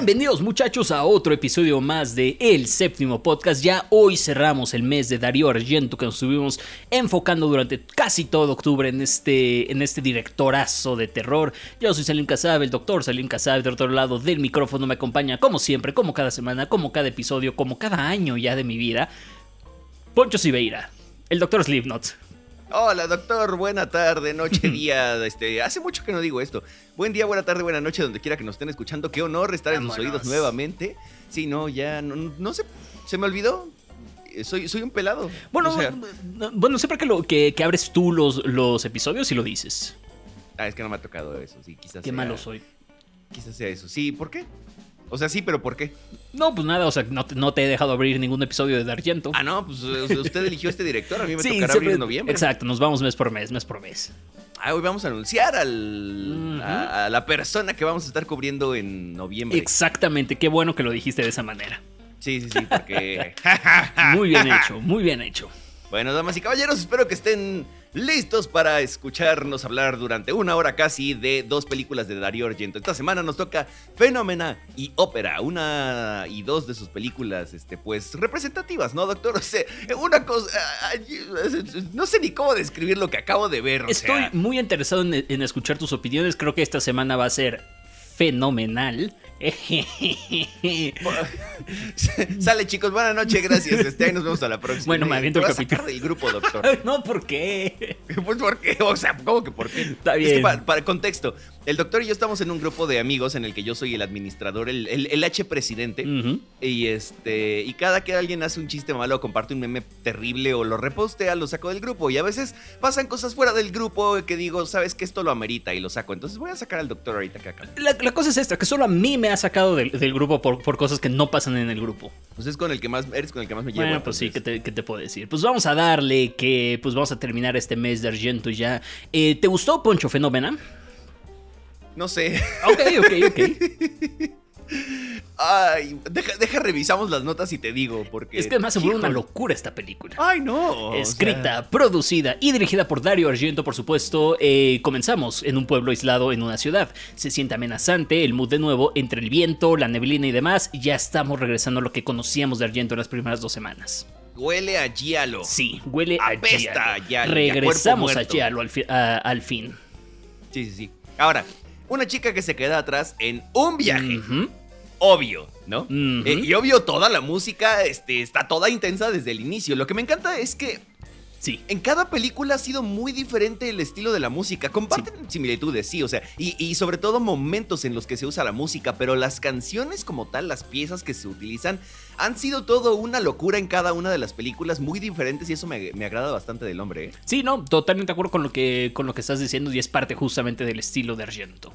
Bienvenidos muchachos a otro episodio más de El Séptimo Podcast. Ya hoy cerramos el mes de Darío Argento que nos estuvimos enfocando durante casi todo octubre en este, en este directorazo de terror. Yo soy Salim Casab, el doctor Salim Casab, del otro lado del micrófono me acompaña como siempre, como cada semana, como cada episodio, como cada año ya de mi vida. Poncho Siveira, el doctor Slipknot. Hola, doctor. Buena tarde, noche, día. Este, hace mucho que no digo esto. Buen día, buena tarde, buena noche, donde quiera que nos estén escuchando. Qué honor estar en sus oídos nuevamente. Sí, no, ya no, sé, se me olvidó. Eh, soy, soy un pelado. Bueno, bueno, siempre que, lo, que, abres tú los, los episodios y lo dices. Ah, es que no me ha tocado eso, sí, quizás. Qué malo soy. Quizás sea eso. Sí, ¿por qué? O sea, sí, pero ¿por qué? No, pues nada, o sea, no te, no te he dejado abrir ningún episodio de Argento. Ah, no, pues usted eligió este director, a mí me tocará abrir en noviembre. Exacto, nos vamos mes por mes, mes por mes. Ah, hoy vamos a anunciar al, a, la persona que vamos a estar cubriendo en noviembre. Exactamente, qué bueno que lo dijiste de esa manera. Sí, sí, sí, porque... muy bien hecho, muy bien hecho. Bueno, damas y caballeros, espero que estén listos para escucharnos hablar durante una hora casi de dos películas de Darío Argento. Esta semana nos toca Fenómena y Ópera, una y dos de sus películas, este, pues representativas, ¿no, doctor? O sea, una cosa, no sé ni cómo describir lo que acabo de ver. Estoy muy interesado en escuchar tus opiniones. Creo que esta semana va a ser fenomenal. Sale chicos, buenas noches, gracias. Este, ahí nos vemos a la próxima. Bueno, me aviento el capítulo. del grupo, doctor. no, ¿por qué? Pues ¿por qué? O sea, ¿cómo que por qué? Está bien. para, contexto, el doctor y yo estamos en un grupo de amigos en el que yo soy el administrador, el, el, H presidente. Y este, y cada que alguien hace un chiste malo o comparte un meme terrible o lo repostea, lo saco del grupo. Y a veces pasan cosas fuera del grupo que digo, sabes que esto lo amerita y lo saco. Entonces voy a sacar al doctor ahorita que acá. La, la cosa es esta, que solo a mí me ha sacado del, grupo por, por, cosas que no pasan en el grupo. Pues es con el que más, eres con el que más me llevo. Bueno, pues sí, ¿qué te, te, puedo decir? Pues vamos a darle que, pues vamos a terminar este mes de Argento ya. Eh, ¿Te gustó Poncho Fenómena? No sé. Ok, ok, ok. Ay, deja, revisamos las notas y te digo, porque... Es que además se vuelve una locura esta película. Ay, no. Escrita, producida y dirigida por Dario Argento, por supuesto. Eh, comenzamos en un pueblo aislado en una ciudad. Se siente amenazante, el mood de nuevo, entre el viento, la neblina y demás. Ya estamos regresando a lo que conocíamos de Argento en las primeras dos semanas. Huele a Giallo. Sí, huele a Giallo. Regresamos a, Giallo al, fin. Sí, sí, sí. Ahora, una chica que se queda atrás en un viaje obvio, ¿no? Eh, y obvio, toda la música este, está toda intensa desde el inicio. Lo que me encanta es que Sí. En cada película ha sido muy diferente el estilo de la música. Comparten similitudes, sí, o sea, y, sobre todo momentos en los que se usa la música, pero las canciones como tal, las piezas que se utilizan, han sido todo una locura en cada una de las películas, muy diferentes, y eso me, agrada bastante del hombre. ¿eh? Sí, no, totalmente de acuerdo con lo, que, con lo que estás diciendo, y es parte justamente del estilo de Argento.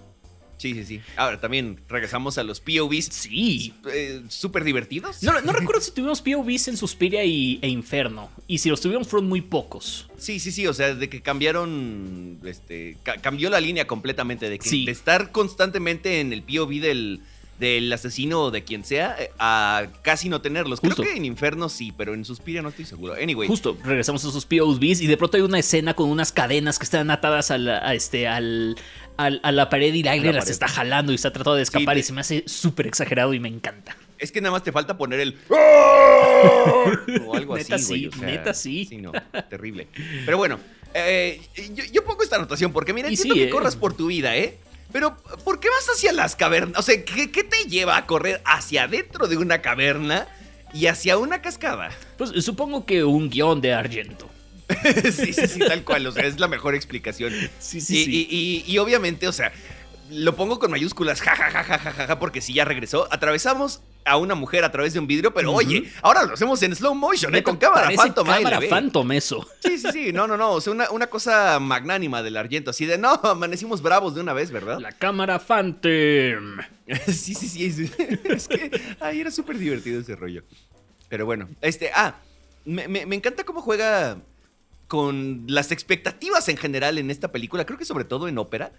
Sí, sí, sí. Ahora también regresamos a los POVs. Sí. Eh, Súper divertidos. No, no recuerdo si tuvimos POVs en Suspiria y, e Inferno. Y si los tuvimos fueron muy pocos. Sí, sí, sí. O sea, de que cambiaron. Este. cambió la línea completamente. De que de estar constantemente en el POV del del asesino o de quien sea eh, a casi no tenerlos. Creo que en Inferno sí, pero en Suspiria no estoy seguro. Anyway. Justo, regresamos a esos POVs y de pronto hay una escena con unas cadenas que están atadas a, este, al, a la pared y el aire las está jalando y está tratando de escapar y se me hace súper exagerado y me encanta. Es que nada más te falta poner el o algo neta así. Sí, neta sí. Sí, no, terrible. Pero bueno, eh, yo, pongo esta anotación porque mira, entiendo que eh. corras por tu vida, ¿eh? Pero, ¿por qué vas hacia las cavernas? O sea, ¿qué, te lleva a correr hacia adentro de una caverna y hacia una cascada? Pues supongo que un guion de Argento. sí, sí, sí, tal cual. O sea, es la mejor explicación. Sí, sí, sí. Y, y, obviamente, o sea, lo pongo con mayúsculas, jajajajaja, porque si ya regresó, atravesamos a una mujer a través de un vidrio, pero oye, ahora lo hacemos en slow motion, ¿eh? con cámara phantom. Cámara phantom eso. Sí, sí, sí, no, no, no, o sea, una, cosa magnánima del Argento, así de, no, amanecimos bravos de una vez, ¿verdad? La cámara phantom. sí, sí, sí, es, que ahí era súper divertido ese rollo. Pero bueno, este, ah, me, me encanta cómo juega con las expectativas en general en esta película, creo que sobre todo en ópera.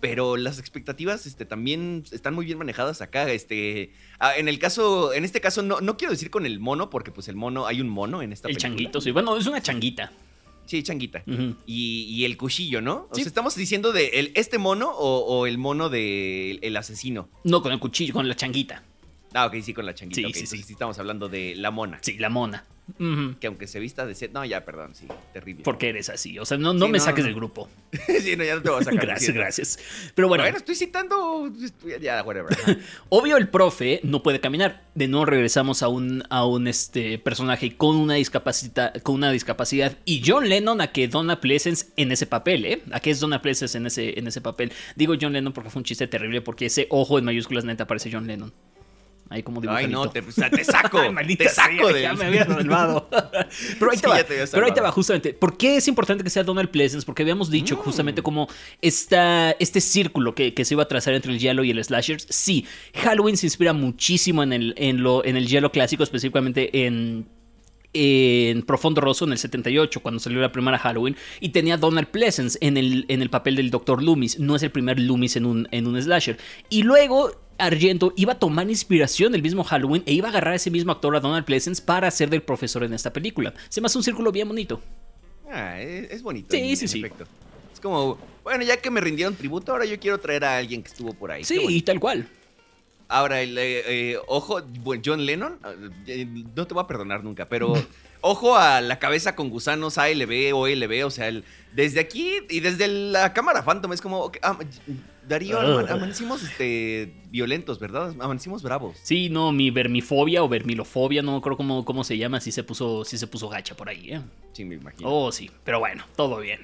Pero las expectativas este, también están muy bien manejadas acá. Este, ah, en el caso, en este caso, no, no quiero decir con el mono, porque pues el mono, hay un mono en esta el película. El changuito, sí. Bueno, es una changuita. Sí, changuita. Y, y el cuchillo, ¿no? O sea, estamos diciendo de el- este mono o, o el mono del el asesino. No con el cuchillo, con la changuita. Ah, ok, sí, con la changuita. Sí, ok, sí, entonces sí. estamos hablando de la mona. Sí, la mona. Que aunque se vista de set. No, ya, perdón, sí, terrible. Porque eres así. O sea, no, no Sí, me no, saques no. del grupo. sí, no, ya no te voy a sacar. gracias, gracias. Pero bueno, Bueno, estoy citando. Ya, whatever. obvio el profe no puede caminar. De nuevo regresamos a un, a un este, personaje con una, discapacidad, con una discapacidad. Y John Lennon a que Donna Pleasence en ese papel, ¿eh? A que es Donna Pleasence en ese, en ese papel. Digo John Lennon porque fue un chiste terrible porque ese ojo en mayúsculas neta parece John Lennon. Ahí como. Ay, no, te, o sea, te saco. Ay, te saco de. ya me había salvado. Pero ahí Sí, te va. pero ahí te va, justamente. ¿Por qué es importante que sea Donald Pleasence? Porque habíamos dicho Mm. justamente como esta, este círculo que, que se iba a trazar entre el Yellow y el Slashers. Sí, Halloween se inspira muchísimo en el, en lo, en el Yellow clásico, específicamente en en Profundo Rosso en el 78, cuando salió la primera Halloween, y tenía a Donald Pleasence en el, en el papel del Dr. Loomis. No es el primer Loomis en un, en un slasher. Y luego Argento iba a tomar inspiración del mismo Halloween e iba a agarrar a ese mismo actor, a Donald Pleasence, para hacer del profesor en esta película. Se me hace un círculo bien bonito. Ah, es, bonito. Sí, en- sí, en sí. efecto. Es como, bueno, ya que me rindieron tributo, ahora yo quiero traer a alguien que estuvo por ahí. Sí, y tal cual. Ahora, el, eh, eh, ojo, John Lennon, eh, no te voy a perdonar nunca, pero ojo a la cabeza con gusanos ALB o LB, o sea, el- desde aquí y desde la cámara Phantom es como, ah, Darío, Ah. ama- amanecimos este, violentos, ¿verdad? Amanecimos bravos. Sí, no, mi vermifobia o vermilofobia, no acuerdo cómo, cómo se llama, sí se puso, sí se puso gacha por ahí, ¿eh? Sí, me imagino. Oh, sí, pero bueno, todo bien.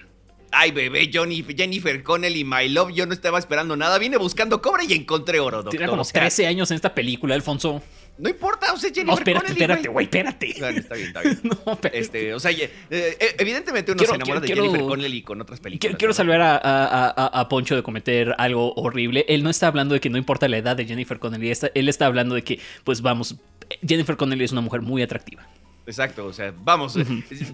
Ay, bebé, Johnny, Jennifer Connelly, My Love, yo no estaba esperando nada, vine buscando cobre y encontré oro, doctor. Tiene como o sea, 13 años en esta película, Alfonso. No importa, o sea, Jennifer No, espérate, Connelly, espérate, güey, espérate. Bueno, está bien, está bien. No, espérate. Este, o sea, eh, eh, evidentemente uno Quiero- se enamora quiero- de Jennifer Connelly con otras películas. Quiero, quiero ¿no? salvar a, a- a- a Poncho de cometer algo horrible. Él no está hablando de que no importa la edad de Jennifer Connelly. está- él está hablando de que, pues vamos, Jennifer Connelly es una mujer muy atractiva. Exacto, o sea, vamos,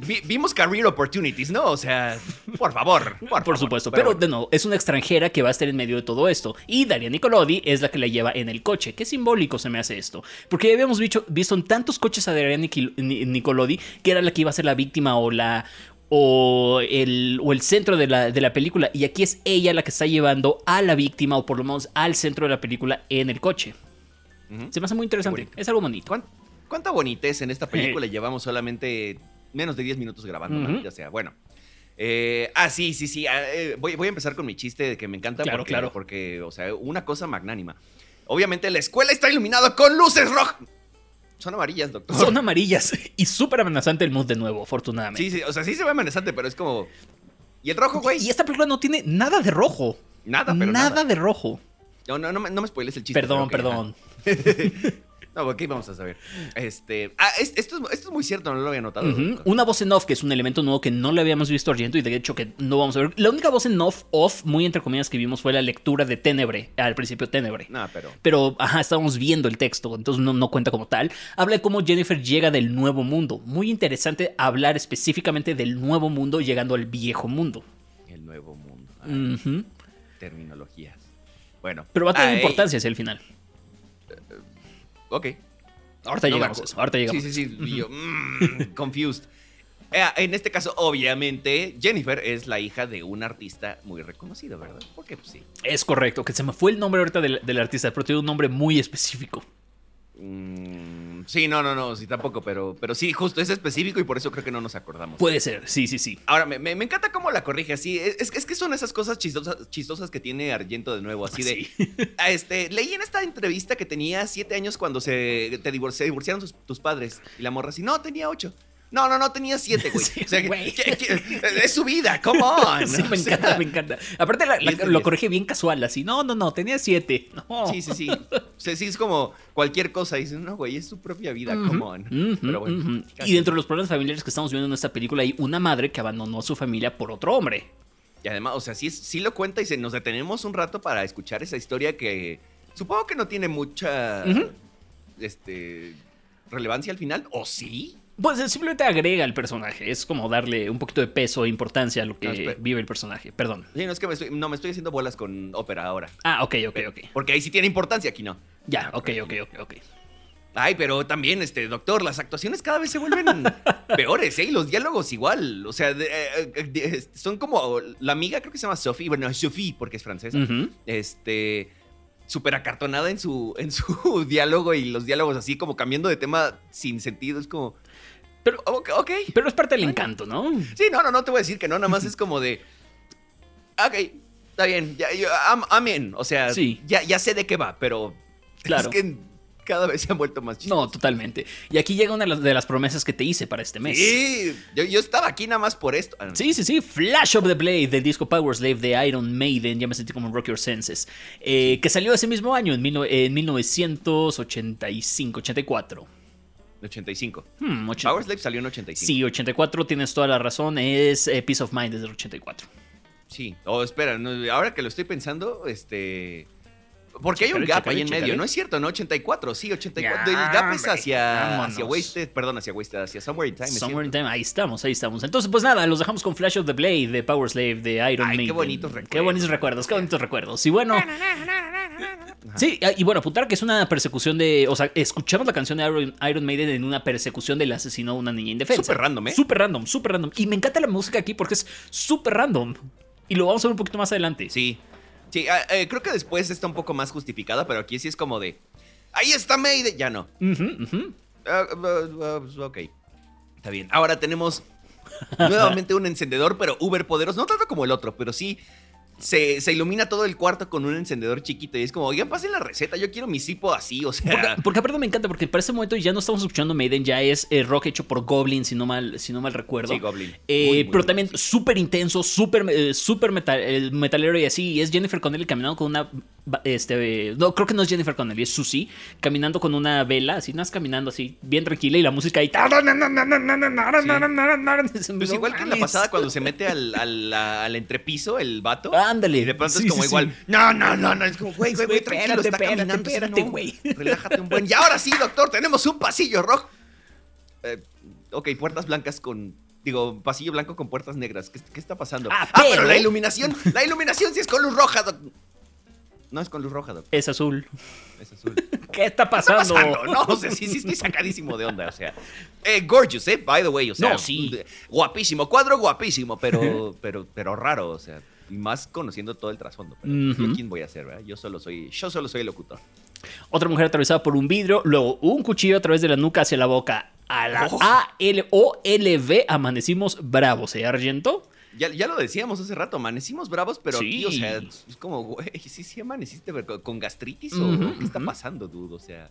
vi- vimos career opportunities, ¿no? O sea, por favor, por, Por favor. supuesto, pero, de nuevo, es una extranjera que va a estar en medio de todo esto. Y Daria Nicolodi es la que la lleva en el coche. Qué simbólico se me hace esto. Porque ya habíamos visto, visto en tantos coches a Daria Nicolodi que era la que iba a ser la víctima o la. O el, o el centro de la, de la película. Y aquí es ella la que está llevando a la víctima, o por lo menos al centro de la película, en el coche. Se me hace muy interesante. Es algo bonito. ¿Cuán- ¿Cuánta bonitez en esta película? Llevamos solamente menos de 10 minutos grabando, Ujú. ya sea, bueno. Eh, ah, sí, sí, sí. ah, eh, voy, voy a empezar con mi chiste de que me encanta Claro, porque, claro. porque, o sea, una cosa magnánima. Obviamente la escuela está iluminada con luces rojas. Son amarillas, doctor. Son amarillas y súper amenazante el mood de nuevo, afortunadamente. Sí, sí, o sea, sí se ve amenazante, pero es como... ¿Y el rojo, güey? Y esta película no tiene nada de rojo. Nada, pero nada, nada. de rojo. No, no, no, me- no me spoiles el chiste. Perdón, perdón. No, ok, vamos a saber. Este... Ah, es- esto, es, esto es muy cierto, no lo había notado. Una voz en off, que es un elemento nuevo que no le habíamos visto a Argento y de hecho que no vamos a ver. La única voz en off, off, muy entre comillas, que vimos fue la lectura de Tenebre, al principio Tenebre. No, pero... Pero, ajá, estábamos viendo el texto, entonces no, no cuenta como tal. Habla de cómo Jennifer llega del nuevo mundo. Muy interesante hablar específicamente del nuevo mundo llegando al viejo mundo. El nuevo mundo. Ah. Terminologías. Bueno. Pero va a tener ah, eh, importancia hacia el final. Ok. Ahorita No llegamos a eso, ahorita llegamos. Sí, sí, sí. y yo, mm, confused. Eh, en este caso, obviamente, Jennifer es la hija de un artista muy reconocido, ¿verdad? Porque, pues sí. Es correcto, que se me fue el nombre ahorita del, del artista, pero tiene un nombre muy específico. Mm, sí, no, no, no, sí, tampoco, pero, pero sí, justo es específico y por eso creo que no nos acordamos. Puede ser, sí, sí, sí. Ahora, me, me- me encanta cómo la corrige así. Es, es que son esas cosas chistosas, chistosas que tiene Argento de nuevo. Así de. Sí. Este, leí en esta entrevista que tenía siete años cuando se, te divor- se divorciaron sus- tus padres. Y la morra así, no, tenía ocho. No, no, no, tenía siete, güey. Sí, o sea, que- güey. que- que- es su vida, come on. Sí, me O sea, encanta, me encanta. Aparte la- la- lo corrige bien casual, así. No, no, no, tenía siete. No. Sí, sí, sí. O sea, sí, es como cualquier cosa. Dicen, no, güey, es su propia vida, come on. Pero bueno. Y dentro de los problemas familiares que estamos viendo en esta película hay una madre que abandonó a su familia por otro hombre. Y además, o sea, sí, sí lo cuenta y se, nos detenemos un rato para escuchar esa historia que supongo que no tiene mucha este, relevancia al final. ¿O sí? Pues eh, simplemente agrega al personaje. Es como darle un poquito de peso e importancia a lo que No, vive el personaje. Perdón. Sí, no es que me estoy, no, me estoy haciendo bolas con ópera ahora. Ah, ok, ok, ok. Porque ahí sí tiene importancia, aquí no. Ya, ok, ok, ok, ok. Ay, pero también, este, doctor, las actuaciones cada vez se vuelven peores, ¿eh? Y los diálogos igual. O sea, de- eh, eh, de- son como. La amiga creo que se llama Sophie. Bueno, Sophie, porque es francesa. Este. Súper acartonada en su, en su diálogo y los diálogos así como cambiando de tema sin sentido. Es como. Pero, Ok. ok. pero es parte del encanto, ¿no? Sí, no, no, no te voy a decir que no. Nada más es como de. Ok, está bien. Ya, yo. O sea, Sí. ya, ya sé de qué va, pero. Claro. Es que cada vez se han vuelto más No, chistosos. totalmente. Y aquí llega una de las, promesas que te hice para este mes. Sí, yo, yo estaba aquí nada más por esto. No. Sí, sí, sí. Flash of the Blade del disco Power Slave de Iron Maiden. Ya me sentí como en Rock Your Senses. eh, que salió ese mismo año, en, mil no- en 1985, 84. 85. Hmm, Power Slave salió en 85. Sí, 84, tienes toda la razón. Es eh, Peace of Mind desde el 84. Sí. Oh, espera, no, ahora que lo estoy pensando, este. Porque hay un gap ahí en medio. ¿no es cierto? ¿No? 84, sí, 84. Ya, el gap es hacia, hacia Wasted, perdón, hacia Wasted, hacia Somewhere in Time. ¿es Somewhere in? Time, ahí estamos, ahí estamos. Entonces, pues nada, los dejamos con Flash of the Blade de Power Slave de Iron Ay, qué bonitos Qué recuerdos. bonitos recuerdos, qué bonitos recuerdos. Y bueno. Sí, y bueno, apuntar que es una persecución de. O sea, escuchamos la canción de Iron, Iron Maiden en una persecución del asesino a una niña indefensa. Súper random, ¿eh? Súper random, súper random. Y me encanta la música aquí porque es súper random. Y lo vamos a ver un poquito más adelante. Sí. Sí, ah, eh, creo que después está un poco más justificada, pero aquí sí es como de. Ahí está Mayday. Ya no. Ah, ok. Está bien. Ahora tenemos nuevamente un encendedor, pero uber poderoso. No tanto como el otro, pero sí se, se ilumina todo el cuarto con un encendedor chiquito. Y es como, oigan, pasen la receta. Yo quiero mi cipo así, o sea. Porque, porque aparte me encanta, porque para ese momento ya no estamos escuchando Maiden, ya es eh, rock hecho por Goblin, si no mal, si no mal recuerdo. Sí, Goblin. Eh, Muy, muy pero también sí. súper intenso, súper eh, súper metal, el metalero y así. Y es Jennifer Connelly caminando con una. Este, no, creo que no es Jennifer Connelly, es Susie, caminando con una vela, así, no es caminando así, bien tranquila y la música ahí. Pues igual que en la pasada cuando se mete al, al, al entrepiso el vato. Ándale. Y de pronto Sí, es como sí, igual. sí. No, no, no, no. Es como, güey, güey, güey, Espérate, tranquilo, está espérate, caminando. sí, espérate, no, güey. Relájate un buen. Y ahora sí, doctor, tenemos un pasillo rojo. Eh, ok, puertas blancas con. Digo, pasillo blanco con puertas negras. ¿Qué, qué está pasando? Ah, pero... pero- la iluminación. La iluminación sí es con luz roja. No es con luz roja, doc. Es azul. Es azul. ¿Qué está pasando? pasando? No, o sea, sí, sí estoy sacadísimo de onda, o sea. Eh, gorgeous, eh, by the way, o sea. No, sí. Guapísimo, cuadro guapísimo, pero, pero, pero raro, o sea. Y más conociendo todo el trasfondo. Pero Ujú. ¿yo quién voy a ser, verdad? Yo solo soy, yo solo soy el locutor. Otra mujer atravesada por un vidrio, luego un cuchillo a través de la nuca hacia la boca. A la Oh. A-L-O-L-V amanecimos bravos, ¿eh, Argento? Ya, ya lo decíamos hace rato, amanecimos bravos, pero aquí, o Sí. sea, es como, güey, sí, sí amaneciste con- con gastritis o qué está pasando, dude, o sea.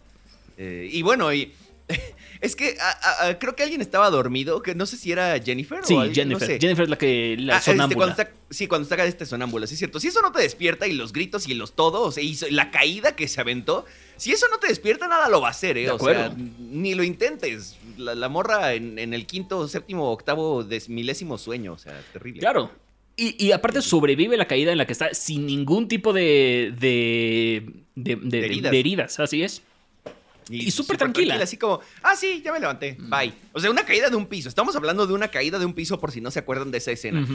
eh, y bueno, y es que a- a- a- creo que alguien estaba dormido, que no sé si era Jennifer Sí, o alguien, no Jennifer. sé. Jennifer es la que la Ah, este, sonámbula. cuando está, sí, cuando está este sonámbula, sí es cierto. Si eso no te despierta y los gritos y los todos, y so- la caída que se aventó, si eso no te despierta, nada lo va a hacer, ¿eh? De o sea, acuerdo. ni lo intentes. La, la morra en, en el quinto, séptimo, octavo, des- milésimo sueño, o sea, terrible. Claro. Y, y aparte sobrevive la caída en la que está sin ningún tipo de. de. de, de- de- heridas. de heridas, así es. Y súper tranquila. Así como, ah, sí, ya me levanté, bye. O sea, una caída de un piso. Estamos hablando de una caída de un piso por si no se acuerdan de esa escena.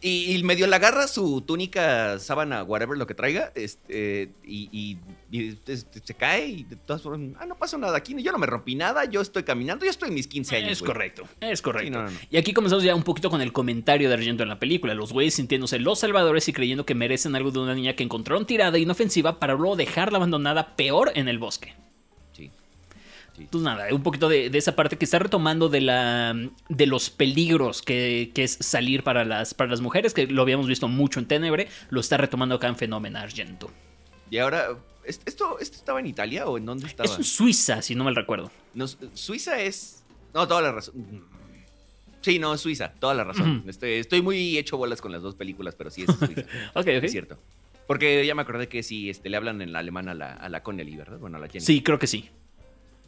Y, y medio le agarra su túnica, sábana, whatever, lo que traiga, este, y, y- y, este, se cae y de todas formas, ah, no pasó nada aquí, yo no me rompí nada, yo estoy caminando, yo estoy en mis 15 años. Es güey". correcto, es correcto. Sí, no, no, no. Y aquí comenzamos ya un poquito con el comentario de Argento en la película. Los güeyes sintiéndose los salvadores y creyendo que merecen algo de una niña que encontraron tirada e inofensiva para luego dejarla abandonada peor en el bosque. Sí. Pues nada, un poquito de, de esa parte que está retomando de la de los peligros que, que es salir para las, para las mujeres, que lo habíamos visto mucho en Tenebre, lo está retomando acá en Fenómeno Argento. Y ahora, ¿est- ¿esto, ¿esto estaba en Italia o en dónde estaba? Es en Suiza, si no mal recuerdo. No, Suiza es... No, toda la razón. Sí, no, Suiza, toda la razón. Estoy, estoy muy hecho bolas con las dos películas, pero sí es Suiza. Ok, ok. Es cierto. Porque ya me acordé que sí, este, le hablan en alemán a la, a la Connelly, ¿verdad? Bueno, a la Jenny. Sí, creo que sí.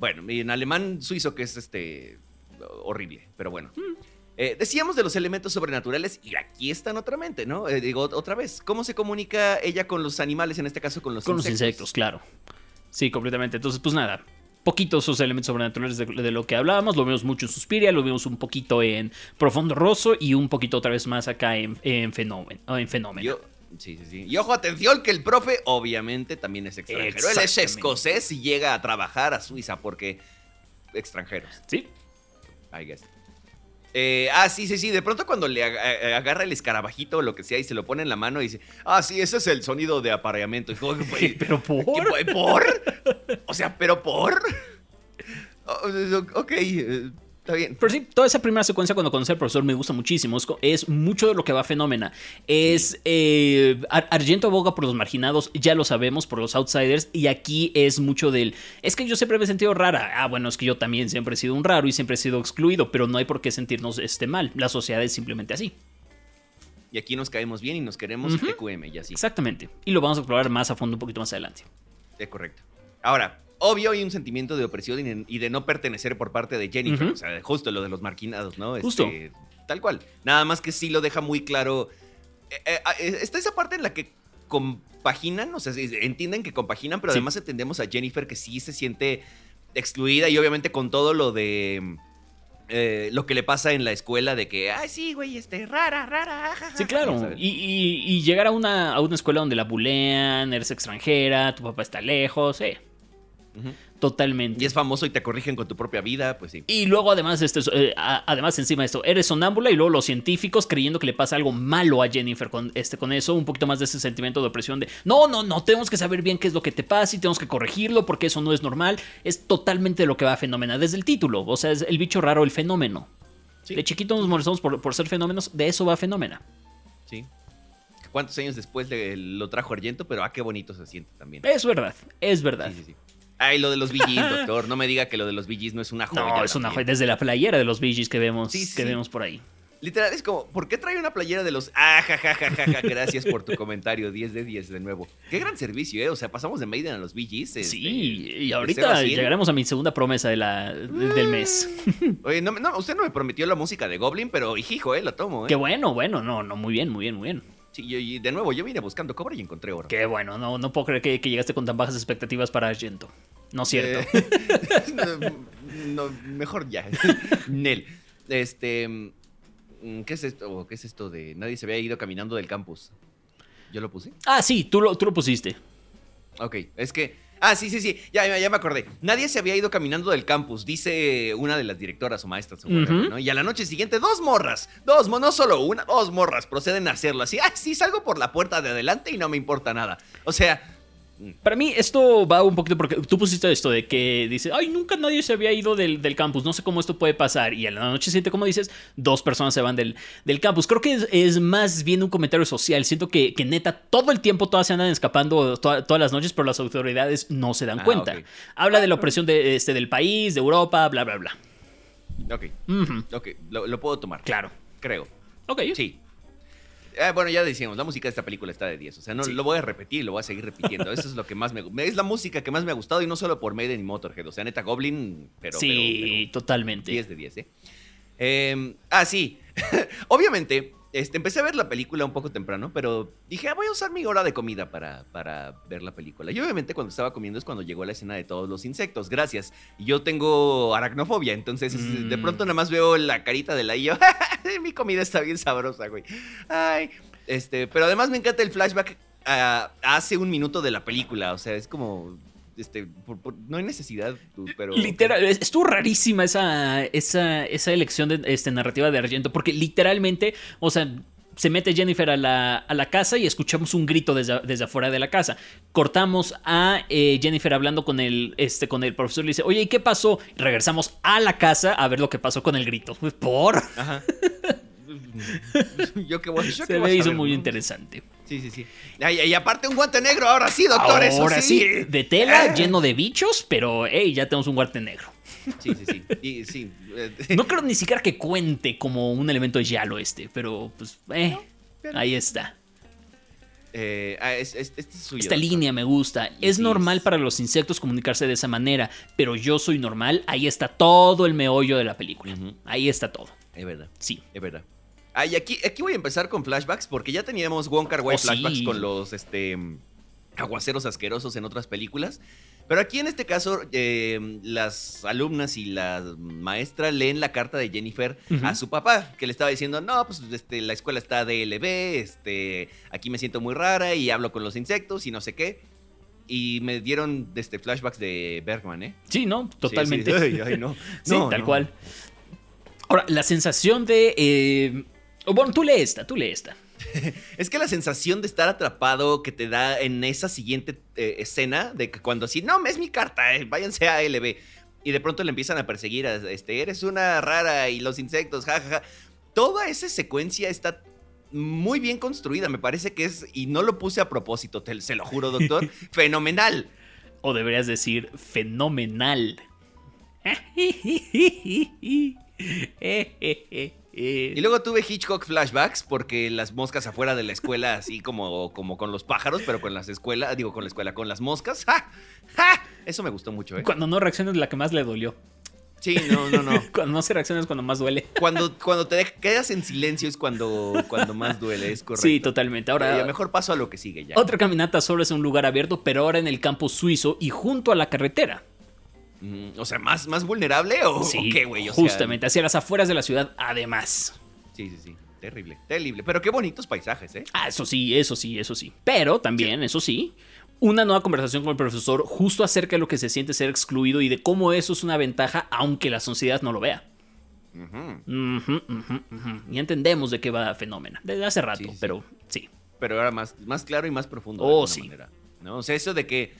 Bueno, y en alemán suizo que es este horrible, pero bueno. Eh, decíamos de los elementos sobrenaturales y aquí están otra mente, ¿no? Eh, digo, otra vez, ¿cómo se comunica ella con los animales, en este caso con los Con insectos? los insectos, claro. Sí, completamente. Entonces, pues nada. Poquitos esos elementos sobrenaturales de, de lo que hablábamos. Lo vimos mucho en Suspiria, lo vimos un poquito en Profundo Rosso y un poquito otra vez más acá en, en Fenómeno. En fenómeno. Yo, Sí, sí, sí. Y ojo, atención, que el profe obviamente también es extranjero. Él es escocés y llega a trabajar a Suiza porque extranjeros, Sí. I guess. Eh, ah, sí, sí, sí. De pronto cuando le eh, agarra el escarabajito o lo que sea y se lo pone en la mano y dice, ah, sí, ese es el sonido de apareamiento. Pero por. ¿qué- ¿Por? O sea, ¿pero por? Ok, eh, está bien. Pero sí, toda esa primera secuencia cuando conoce al profesor me gusta muchísimo. Es, mucho de lo que va a Fenómena. Es. eh, Ar- Argento aboga por los marginados, ya lo sabemos, por los outsiders. Y aquí es mucho del. Es que yo siempre me he sentido rara. Ah, bueno, es que yo también siempre he sido un raro y siempre he sido excluido. Pero no hay por qué sentirnos este, mal. La sociedad es simplemente así. Y aquí nos caemos bien y nos queremos TQM, y así. Exactamente. Y lo vamos a explorar más a fondo un poquito más adelante. Es correcto. Ahora, obvio hay un sentimiento de opresión y de, no pertenecer por parte de Jennifer. O sea, justo lo de los marginados, ¿no? Este, Justo. tal cual. Nada más que sí lo deja muy claro. Eh, eh, eh, está esa parte en la que compaginan, o sea, entienden que compaginan, pero Sí. además entendemos a Jennifer que sí se siente excluida y obviamente con todo lo de... eh, lo que le pasa en la escuela de que, ay, sí, güey, este, rara, rara. jajaja", Sí, claro. Y, y- y llegar a una, a una escuela donde la bulean, eres extranjera, tu papá está lejos, eh, Totalmente. Y es famoso y te corrigen con tu propia vida, pues sí. Y luego además, este, eh, además encima de esto, eres sonámbula y luego los científicos creyendo que le pasa algo malo a Jennifer con, este, con eso, un poquito más de ese sentimiento de opresión de, no, no, no, tenemos que saber bien qué es lo que te pasa y tenemos que corregirlo porque eso no es normal. Es totalmente lo que va a Fenómena desde el título, o sea, es el bicho raro, el fenómeno. Sí. De chiquito nos molestamos por, por ser fenómenos, de eso va Fenómena. Sí. ¿Cuántos años después le- lo trajo Argento? Pero ah, qué bonito se siente también. Es verdad, es verdad. Sí, sí, sí. Ay, lo de los VGs, doctor. No me diga que lo de los VGs no es una joya. No, es una joya. Desde la playera de los Gees que vemos, Sí, sí, que vemos por ahí. Literal, es como, ¿por qué trae una playera de los... Ah, ja, ja, ja, ja, ja, Gracias por tu comentario. 10 de 10 de nuevo. Qué gran servicio, ¿eh? O sea, pasamos de Maiden a los VGs. este, Sí, y ahorita a llegaremos a mi segunda promesa de la, de- del mes. Oye, no, no, usted no me prometió la música de Goblin, pero hijo, ¿eh? La tomo, ¿eh? Qué bueno, bueno, no, no, muy bien, muy bien, muy bien. Sí, y de nuevo, yo vine buscando cobre y encontré oro. Qué bueno, no, no puedo creer que, que llegaste con tan bajas expectativas para Argento. No es cierto. Eh, no, mejor ya. Nel. Este. mm, ¿Qué es esto? ¿Qué es esto de nadie se había ido caminando del campus? ¿Yo lo puse? Ah, sí, tú lo, tú lo pusiste. Ok, es que. Ah, sí, sí, sí, ya, ya, me acordé. Nadie se había ido caminando del campus, dice una de las directoras o maestras. o whatever, Ujú. ¿no? Y a la noche siguiente, dos morras, dos, no solo una, dos morras proceden a hacerlo así. Ah, sí, salgo por la puerta de adelante y no me importa nada. O sea, Para mí esto va un poquito porque tú pusiste esto de que dice, ay, nunca nadie se había ido del, del campus, no sé cómo esto puede pasar. Y a la noche siguiente, como dices, dos personas se van del, del campus. Creo que es, es más bien un comentario social. Siento que, que neta, todo el tiempo todas se andan escapando to- todas las noches, pero las autoridades no se dan Ah, cuenta. Habla de la opresión de, este, del país, de Europa, bla, bla, bla. ok, ok, lo, lo puedo tomar. Claro. Creo. Ok. Sí. Eh, bueno, ya decíamos, la música de esta película está de 10. O sea, no Sí. lo voy a repetir, lo voy a seguir repitiendo. Eso es lo que más me Es la música que más me ha gustado y no solo por Maiden y Motorhead. O sea, neta, Goblin, pero. sí, pero- pero totalmente. 10 de 10, ¿eh? Eh, ah, sí. Obviamente, este, empecé a ver la película un poco temprano, pero dije, ah, voy a usar mi hora de comida para, para ver la película. Y obviamente cuando estaba comiendo es cuando llegó la escena de todos los insectos. Gracias. Y yo tengo aracnofobia, entonces es- de Mm. pronto nada más veo la carita de la y yo, mi comida está bien sabrosa, güey. Ay, este, pero además me encanta el flashback a a hace un minuto de la película. O sea, es como... Este, por- por- no hay necesidad, pero... Literal, es- estuvo rarísima esa, esa, esa elección de este, narrativa de Argento, porque literalmente, o sea, se mete Jennifer a la, a la casa y escuchamos un grito desde, desde afuera de la casa. Cortamos a eh, Jennifer hablando con el, este, con el profesor, le dice, oye, ¿y qué pasó? Y regresamos a la casa a ver lo que pasó con el grito. ¿Por? Ajá. yo que voy, yo Se voy a me hizo saber, muy ¿no? interesante. Sí, sí, sí. Ay, y aparte un guante negro, ahora sí, doctor, eso Ahora sí. sí, de tela, Eh. lleno de bichos, pero hey, ya tenemos un guante negro. Sí, sí, sí. Y, sí. eh, No creo ni siquiera que cuente como un elemento de Yalo este, pero pues, eh, pero- ahí está. eh, ah, es- es- este es suyo. Esta doctor. línea me gusta. Es Sí, normal para los insectos comunicarse de esa manera, pero yo soy normal. Ahí está todo el meollo de la película. Ahí está todo. Es verdad, Sí. es verdad. Ah, y aquí, aquí voy a empezar con flashbacks porque ya teníamos Wong Kar Wai Oh, sí. flashbacks con los este, aguaceros asquerosos en otras películas. Pero aquí en este caso, eh, las alumnas y la maestra leen la carta de Jennifer a su papá, que le estaba diciendo, no, pues este, la escuela está DLB, este, aquí me siento muy rara y hablo con los insectos y no sé qué. Y me dieron este, flashbacks de Bergman, ¿eh? Sí, ¿no? Totalmente. sí. Ay, ay, no. Sí, No, tal no. cual. Ahora, la sensación de... eh, oh, bueno, tú lee esta, tú lee esta. Es que la sensación de estar atrapado que te da en esa siguiente eh, escena, de que cuando así, no, es mi carta, eh, váyanse a LB. Y de pronto le empiezan a perseguir, a, este, eres una rara y los insectos, jajaja. Toda esa secuencia está muy bien construida, me parece que es, y no lo puse a propósito, te, se lo juro, doctor, fenomenal. O deberías decir fenomenal. Y luego tuve Hitchcock flashbacks porque las moscas afuera de la escuela, así como, como con los pájaros, pero con las escuelas, digo con la escuela, con las moscas. ¡Ja! ¡Ja! Eso me gustó mucho, ¿eh? Cuando no reaccionas, la que más le dolió. Sí, no, no, no. Cuando no se reacciona es cuando más duele. Cuando, cuando te quedas en silencio es cuando, cuando más duele, es correcto. Sí, totalmente. Ahora, Ahora, mejor paso a lo que sigue ya. otra caminata solo es un lugar abierto, pero ahora en el campo suizo y junto a la carretera. Mm, o sea, ¿más, más vulnerable o, Sí, o qué, güey? O sea, justamente, hacia las afueras de la ciudad, además. sí, sí, sí. Terrible, terrible. Pero qué bonitos paisajes, ¿eh? Ah, eso sí, eso sí, eso sí. Pero también, eso sí, una nueva conversación con el profesor justo acerca de lo que se siente ser excluido y de cómo eso es una ventaja aunque la sociedad no lo vea. Ujú. Ujú, ujú, ujú. Y entendemos de qué va Fenómeno. Desde hace rato, Sí, sí. pero sí. Pero ahora más, más claro y más profundo. de Oh, alguna sí. manera, ¿no? O sea, eso de que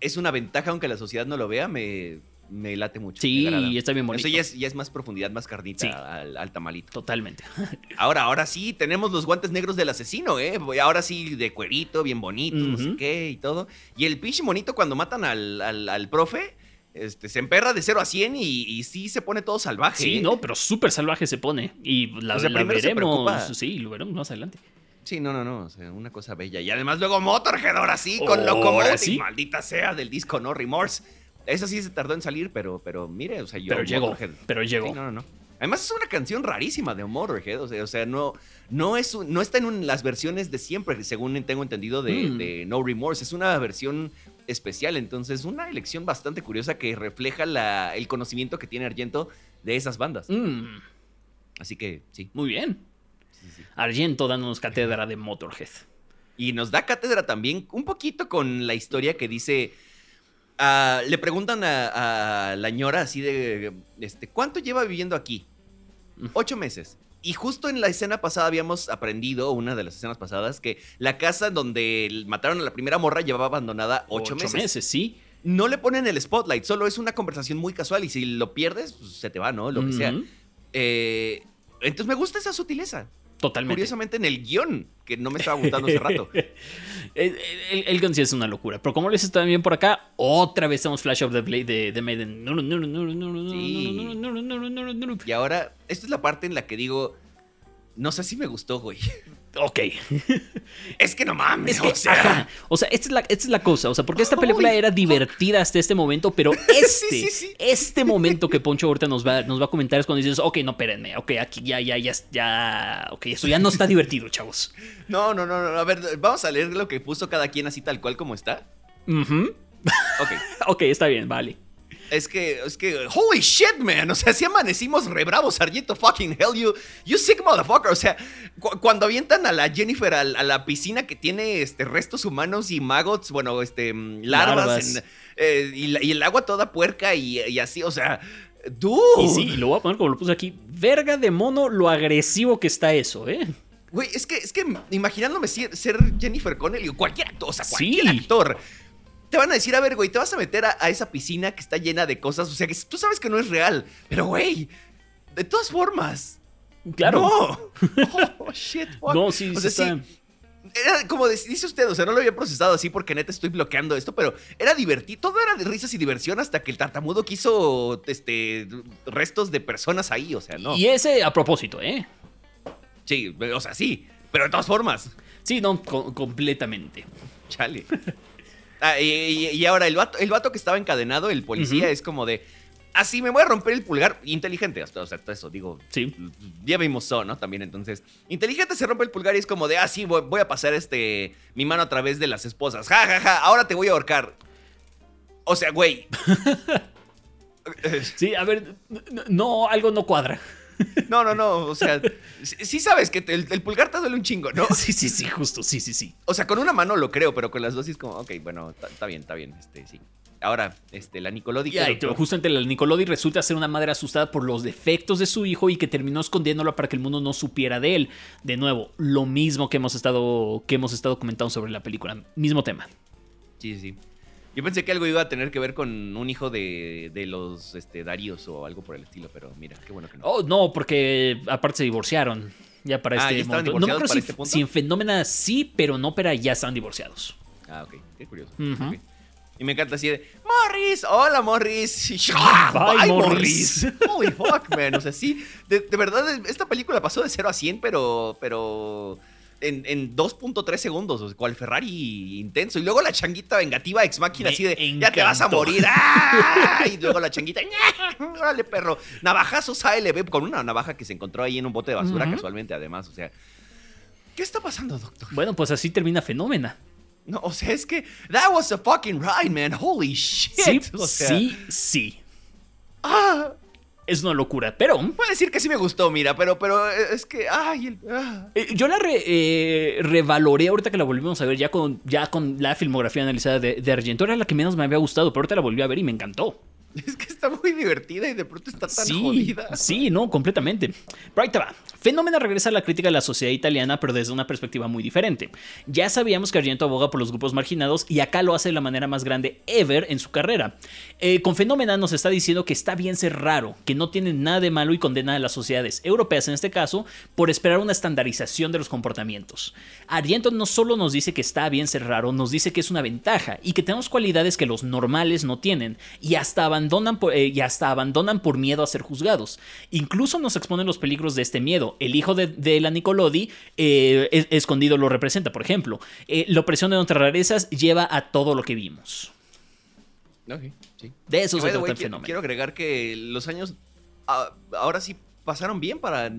es una ventaja aunque la sociedad no lo vea, me, me late mucho. Sí, y está bien bonito. Eso ya es, ya es más profundidad, más carnita Sí. al, al tamalito. Totalmente. Ahora, ahora sí, tenemos los guantes negros del asesino, ¿eh? Ahora sí, de cuerito, bien bonito, no sé qué y todo. Y el pinche monito cuando matan al, al, al profe, este, se emperra de 0 a 100 y, y sí se pone todo salvaje. Sí, ¿eh? no, pero súper salvaje se pone. Y la, O sea, la se. Sí, lo veremos más adelante. Sí, no, no, no. O sea, una cosa bella. Y además luego Motorhead, ahora sí, con Ahora Locomotive. sí. Maldita sea, del disco No Remorse. Esa sí se tardó en salir, pero, pero mire, o sea, yo. Pero llegó, pero llegó. Sí, no, no, no. Además es una canción rarísima de Motorhead, o sea, o sea no, no, es un- no está en un- las versiones de siempre, según tengo entendido, de, Mm. de No Remorse. Es una versión especial, entonces una elección bastante curiosa que refleja la- el conocimiento que tiene Argento de esas bandas. Mm, Así que sí, muy bien. Sí. Argento dándonos cátedra de Motorhead. Y nos da cátedra también un poquito con la historia que dice... ah, le preguntan a, a la ñora así de... Este, ¿Cuánto lleva viviendo aquí? Ocho meses. Y justo en la escena pasada habíamos aprendido, una de las escenas pasadas, que la casa donde mataron a la primera morra llevaba abandonada ocho, meses. sí. No le ponen el spotlight, solo es una conversación muy casual y si lo pierdes, pues, se te va, ¿no? Lo que sea. Eh, entonces me gusta esa sutileza. Totalmente. Curiosamente en el guion, que no me estaba gustando hace rato. El, el, el gun sí es una locura. Pero como les está bien por acá, otra vez tenemos Flash of the Blade de, de Maiden. Sí. Y ahora, esta es la parte en la que digo, no sé si me gustó, güey. Ok. Es que no mames, Es que, o sea. ajá. O sea, esta es, la, esta es la cosa. O sea, porque esta película era divertida hasta este momento, pero este, sí, sí. este momento que Poncho ahorita nos va, nos va a comentar es cuando dices, ok, no, espérenme, ok, aquí ya, ya, ya, ya, ok, eso ya no está divertido, chavos. No, no, no, no. A ver, vamos a leer lo que puso cada quien así tal cual como está. Ujú. Ok. Ok, está bien, vale. Es que, es que, holy shit, man. O sea, si amanecimos re bravos, Sargento fucking hell, you, you sick motherfucker. O sea, cu- cuando avientan a la Jennifer a, la piscina que tiene este, restos humanos y maggots, bueno, este, mm, larvas, Larvas. en- eh, y, la- y el agua toda puerca y, y así, o sea, dude. Y sí, y lo voy a poner como lo puse aquí. Verga de mono lo agresivo que está eso, ¿eh? Güey, es que, es que imaginándome ser, ser Jennifer Connelly o cualquier actor, o sea, cualquier Sí. actor. Te van a decir, a ver, güey, te vas a meter a, a esa piscina que está llena de cosas, o sea, que tú sabes que no es real, pero, güey, de todas formas. Claro. No. Oh, shit, fuck. No, sí, o sí está-. Era como dice usted, o sea, no lo había procesado así porque neta estoy bloqueando esto, pero era divertido, todo era de risas y diversión hasta que el tartamudo quiso, este, restos de personas ahí, o sea, no. Y ese a propósito, ¿eh? Sí, o sea, sí, pero de todas formas. Sí, no, co- completamente. Chale. Ah, y, ahora el vato, el vato que estaba encadenado, el policía, es como de. Así me voy a romper el pulgar. Inteligente, hasta, o sea, hasta eso, digo. Sí. Ya vimos So, ¿no? También, entonces. Inteligente se rompe el pulgar y es como de, ah, sí, voy, voy a pasar este mi mano a través de las esposas. Ja, ja, ja, ahora te voy a ahorcar. O sea, güey. sí, a ver, no, algo no cuadra. No, no, no. O sea, sí sabes que el, pulgar te duele un chingo, ¿no? Sí, sí, sí, justo, sí, sí, sí. O sea, con una mano lo creo, pero con las dos sí es como, ok, bueno, está bien, está bien, este, sí. Ahora, este, la Nicolodi. Ya, justamente la Nicolodi resulta ser una madre asustada por los defectos de su hijo y que terminó escondiéndolo para que el mundo no supiera de él. De nuevo, lo mismo que hemos estado, que hemos estado comentando sobre la película. Mismo tema. Sí, sí. Yo pensé que algo iba a tener que ver con un hijo de, los este, Daríos o algo por el estilo, pero mira, qué bueno que no. Oh, no, porque aparte se divorciaron. Ya para ah, este momento. No me acuerdo si, este en Fenómena sí, pero no, pero ya están divorciados. Ah, ok, qué curioso. Y me encanta así de, Morris, hola Morris. Bye, Morris. Holy fuck, man. O sea, sí, de, verdad, esta película pasó de 0 a 100, pero, pero en, en 2.3 segundos, cual Ferrari intenso. Y luego la changuita vengativa ex máquina así de, ya te vas a morir. ¡Ah! Y luego la changuita, órale perro. Navajazos ALB con una navaja que se encontró ahí en un bote de basura casualmente además. O sea, ¿qué está pasando, doctor? Bueno, pues así termina Fenómena. No, o sea, es que that was a fucking ride, man. Holy shit. Sí, sí, sí. Ah. Es una locura, pero... Puedo decir que sí me gustó, mira, pero, pero eh, es que... Ay, ah. eh, yo la eh, revaloré ahorita que la volvimos a ver ya con, ya con la filmografía analizada de, de Argento. Era la que menos me había gustado, pero ahorita la volví a ver y me encantó. Es que está muy divertida y de pronto está tan jodida. Sí, no, completamente. Te va. Fenómeno regresa a la crítica de la sociedad italiana, pero desde una perspectiva muy diferente. Ya sabíamos que Argento aboga por los grupos marginados y acá lo hace de la manera más grande ever en su carrera. Eh, con Fenómena nos está diciendo que está bien ser raro, que no tiene nada de malo y condena a las sociedades europeas en este caso por esperar una estandarización de los comportamientos. Argento no solo nos dice que está bien ser raro, nos dice que es una ventaja y que tenemos cualidades que los normales no tienen y hasta abandonan por, eh, y hasta abandonan por miedo a ser juzgados. Incluso nos exponen los peligros de este miedo. El hijo de, la Nicolodi eh, escondido lo representa, por ejemplo. Eh, la opresión de nuestras rarezas lleva a todo lo que vimos. De eso se trata el fenómeno. Quiero agregar que los años ah, ahora sí pasaron bien para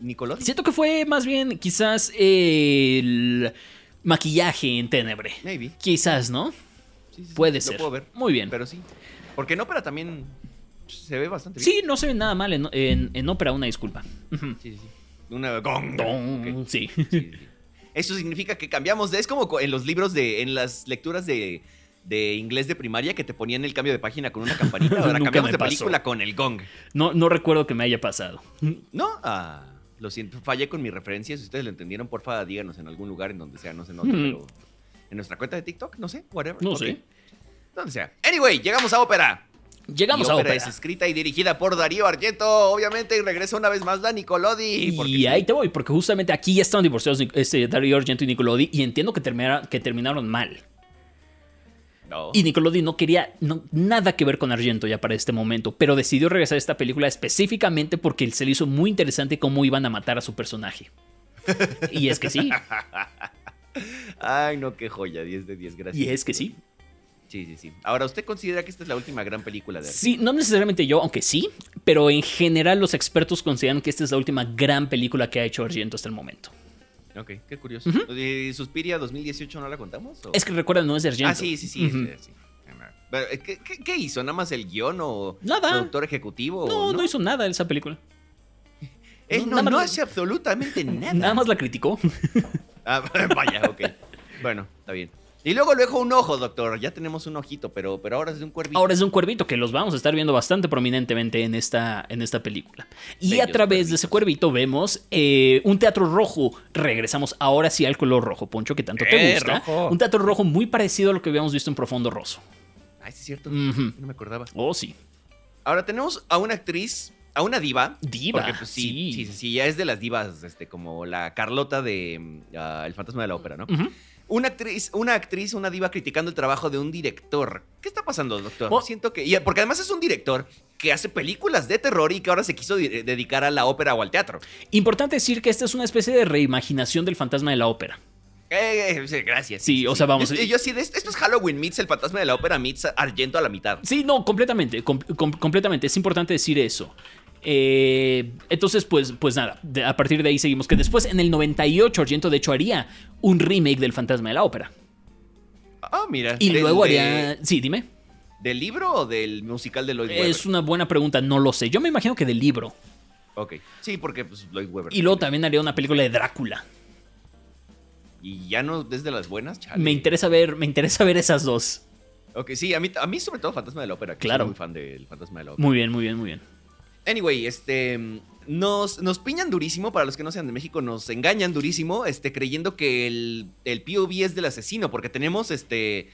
Nicolodi. Siento que fue más bien quizás el maquillaje en Tenebre. Maybe. Quizás, ¿no? Puede ser. Puedo ver. Muy bien. Pero sí. Porque en ópera también se ve bastante bien. Sí, no se ve nada mal en, ópera, una disculpa. Sí, sí. Una gong. sí. Eso significa que cambiamos de. Es como en los libros de. En las lecturas de, de inglés de primaria que te ponían el cambio de página con una campanita. Ahora cambiamos de película con el gong. No, no recuerdo que me haya pasado. ¿No? Ah, lo siento, fallé con mi referencia. Si ustedes lo entendieron, porfa, díganos en algún lugar en donde sea, no se note, pero. En nuestra cuenta de TikTok, no sé, whatever. No sé. Donde sea. Anyway, llegamos a ópera. Llegamos a ópera. es escrita y dirigida por Darío Argento, obviamente, y regresa una vez más la Nicolodi. Y ahí te voy, porque justamente aquí ya estaban divorciados este, Darío Argento y Nicolodi, y entiendo que, que terminaron mal. Y Nicolodi no quería nada que ver con Argento ya para este momento, pero decidió regresar a esta película específicamente porque se le hizo muy interesante cómo iban a matar a su personaje. y es que sí. Ay, no, qué joya, 10 de 10, gracias. Y es que sí. Sí, sí, sí. Ahora, ¿usted considera que esta es la última gran película de Argento? Sí, no necesariamente yo, aunque sí, pero en general los expertos consideran que esta es la última gran película que ha hecho Argento hasta el momento. Ok, qué curioso. ¿Y Suspiria 2018 no la contamos? Es que recuerda, no es de Argento. Ah, sí, sí, sí. ¿Qué, hizo? ¿Nada más el guion o nada. productor ejecutivo? No, no, hizo nada en esa película. no, no, hace absolutamente nada. Nada más la criticó. Ah, vaya, ok. Bueno, está bien. Y luego le dejo un ojo, doctor. Ya tenemos un ojito, pero, pero ahora es de un cuervito. Ahora es de un cuervito que los vamos a estar viendo bastante prominentemente en esta, en esta película. Y a través de ese cuervito vemos eh, un teatro rojo. Regresamos ahora sí al color rojo, Poncho, que tanto te eh, gusta. Un teatro rojo muy parecido a lo que habíamos visto en Profundo Rosso. Ay, sí es cierto. No me acordaba. Oh, sí. Ahora tenemos a una actriz a una diva. Diva. Porque, pues, sí, sí, sí, ya es de las divas, este, como la Carlota de mm, ah, El fantasma de la ópera, ¿no? Una actriz, una actriz, una diva criticando el trabajo de un director. ¿Qué está pasando, doctor? Siento que. porque además es un director que hace películas de terror y que ahora se quiso dedicar a la ópera o al teatro. Importante decir que esta es una especie de reimaginación del fantasma de la ópera. Eh, eh gracias. Sí, o sea, vamos. yo sí, esto es Halloween meets el fantasma de la ópera meets Argento a la mitad. Sí, no, completamente, completamente. Es importante decir eso. Eh, entonces, pues, pues nada, a partir de ahí seguimos. Que después, en el 98, Argento de hecho haría un remake del Fantasma de la Ópera. Ah, mira. Y luego haría. Sí, dime. ¿Del libro o del musical de Lloyd Webber? Es una buena pregunta, no lo sé. Yo me imagino que del libro. Ok. Sí, porque pues, Lloyd Webber. Y luego también haría una película de Drácula. Y ya no desde las buenas, chale. Me interesa ver, me interesa ver esas dos. Ok, sí, a mí, a mí sobre todo Fantasma de la Ópera. que Claro. Soy muy fan del Fantasma de la Ópera. Muy bien, muy bien, muy bien. Anyway, este. Nos, nos piñan durísimo, para los que no sean de México, nos engañan durísimo, este, creyendo que el, el POV es del asesino, porque tenemos este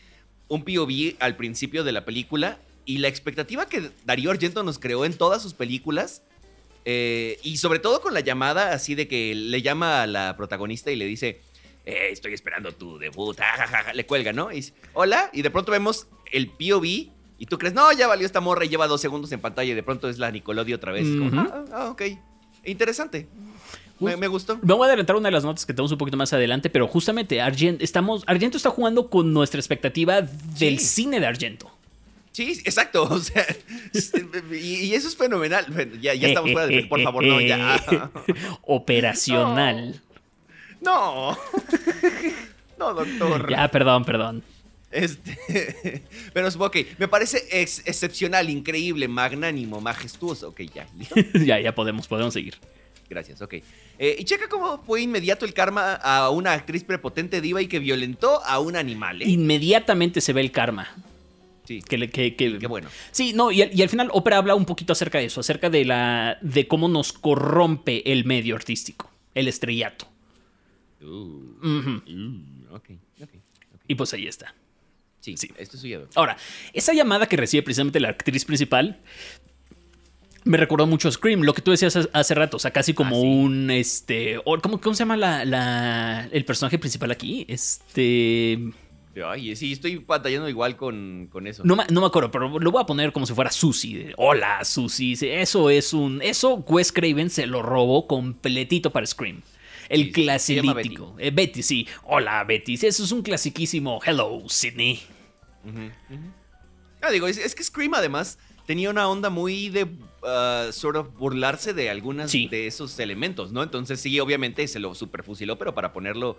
un POV al principio de la película y la expectativa que Darío Argento nos creó en todas sus películas, eh, y sobre todo con la llamada así de que le llama a la protagonista y le dice, "Eh, estoy esperando tu debut, ajajaja", le cuelga, ¿no? Y dice, hola, y de pronto vemos el POV y tú crees, no, ya valió esta morra y lleva dos segundos en pantalla y de pronto es la Nickelodeon otra vez. Como, ah, ah, ok. Interesante. Me, Uf. me gustó. Me voy a adelantar una de las notas que tenemos un poquito más adelante, pero justamente Argent, estamos, Argento está jugando con nuestra expectativa del Sí. cine de Argento. Sí, exacto. O sea, y, y eso es fenomenal. Bueno, Ya, ya estamos fuera de. Por favor, no, ya. Operacional. No. No, doctor. Ya, perdón, perdón. Este. Pero ok, me parece ex- excepcional, increíble, magnánimo, majestuoso. Ok, ya, ya, ya podemos, podemos seguir. Gracias, ok. Eh, y checa cómo fue inmediato el karma a una actriz prepotente diva y que violentó a un animal, ¿eh? Inmediatamente se ve el karma. Sí, Que, le- que, que- qué bueno. Sí, no, y, al- y al final Opera habla un poquito acerca de eso, acerca de la de cómo nos corrompe el medio artístico, el estrellato. Uh, uh. Y pues ahí está. Sí, Sí. esto es suyo. Ahora, esa llamada que recibe precisamente la actriz principal me recordó mucho a Scream, lo que tú decías hace- rato, o sea, casi como Ah, sí. un, este, ¿cómo, cómo se llama la, la- el personaje principal aquí? Este, Ay, sí, estoy batallando igual con, con eso. no, me- no me acuerdo, pero lo voy a poner como si fuera Susie. de, Hola, Susie. Sí, Eso es un, eso Wes Craven se lo robó completito para Scream. El Sí, clasilítico. Eh, Betty, sí. Hola, Betty. Sí, Eso es un clasiquísimo. Hello, Sydney. Ah, digo, es, es que Scream además tenía una onda muy de uh, sort of burlarse de algunas Sí. de esos elementos, ¿no? Entonces sí, obviamente se lo superfusiló, pero para ponerlo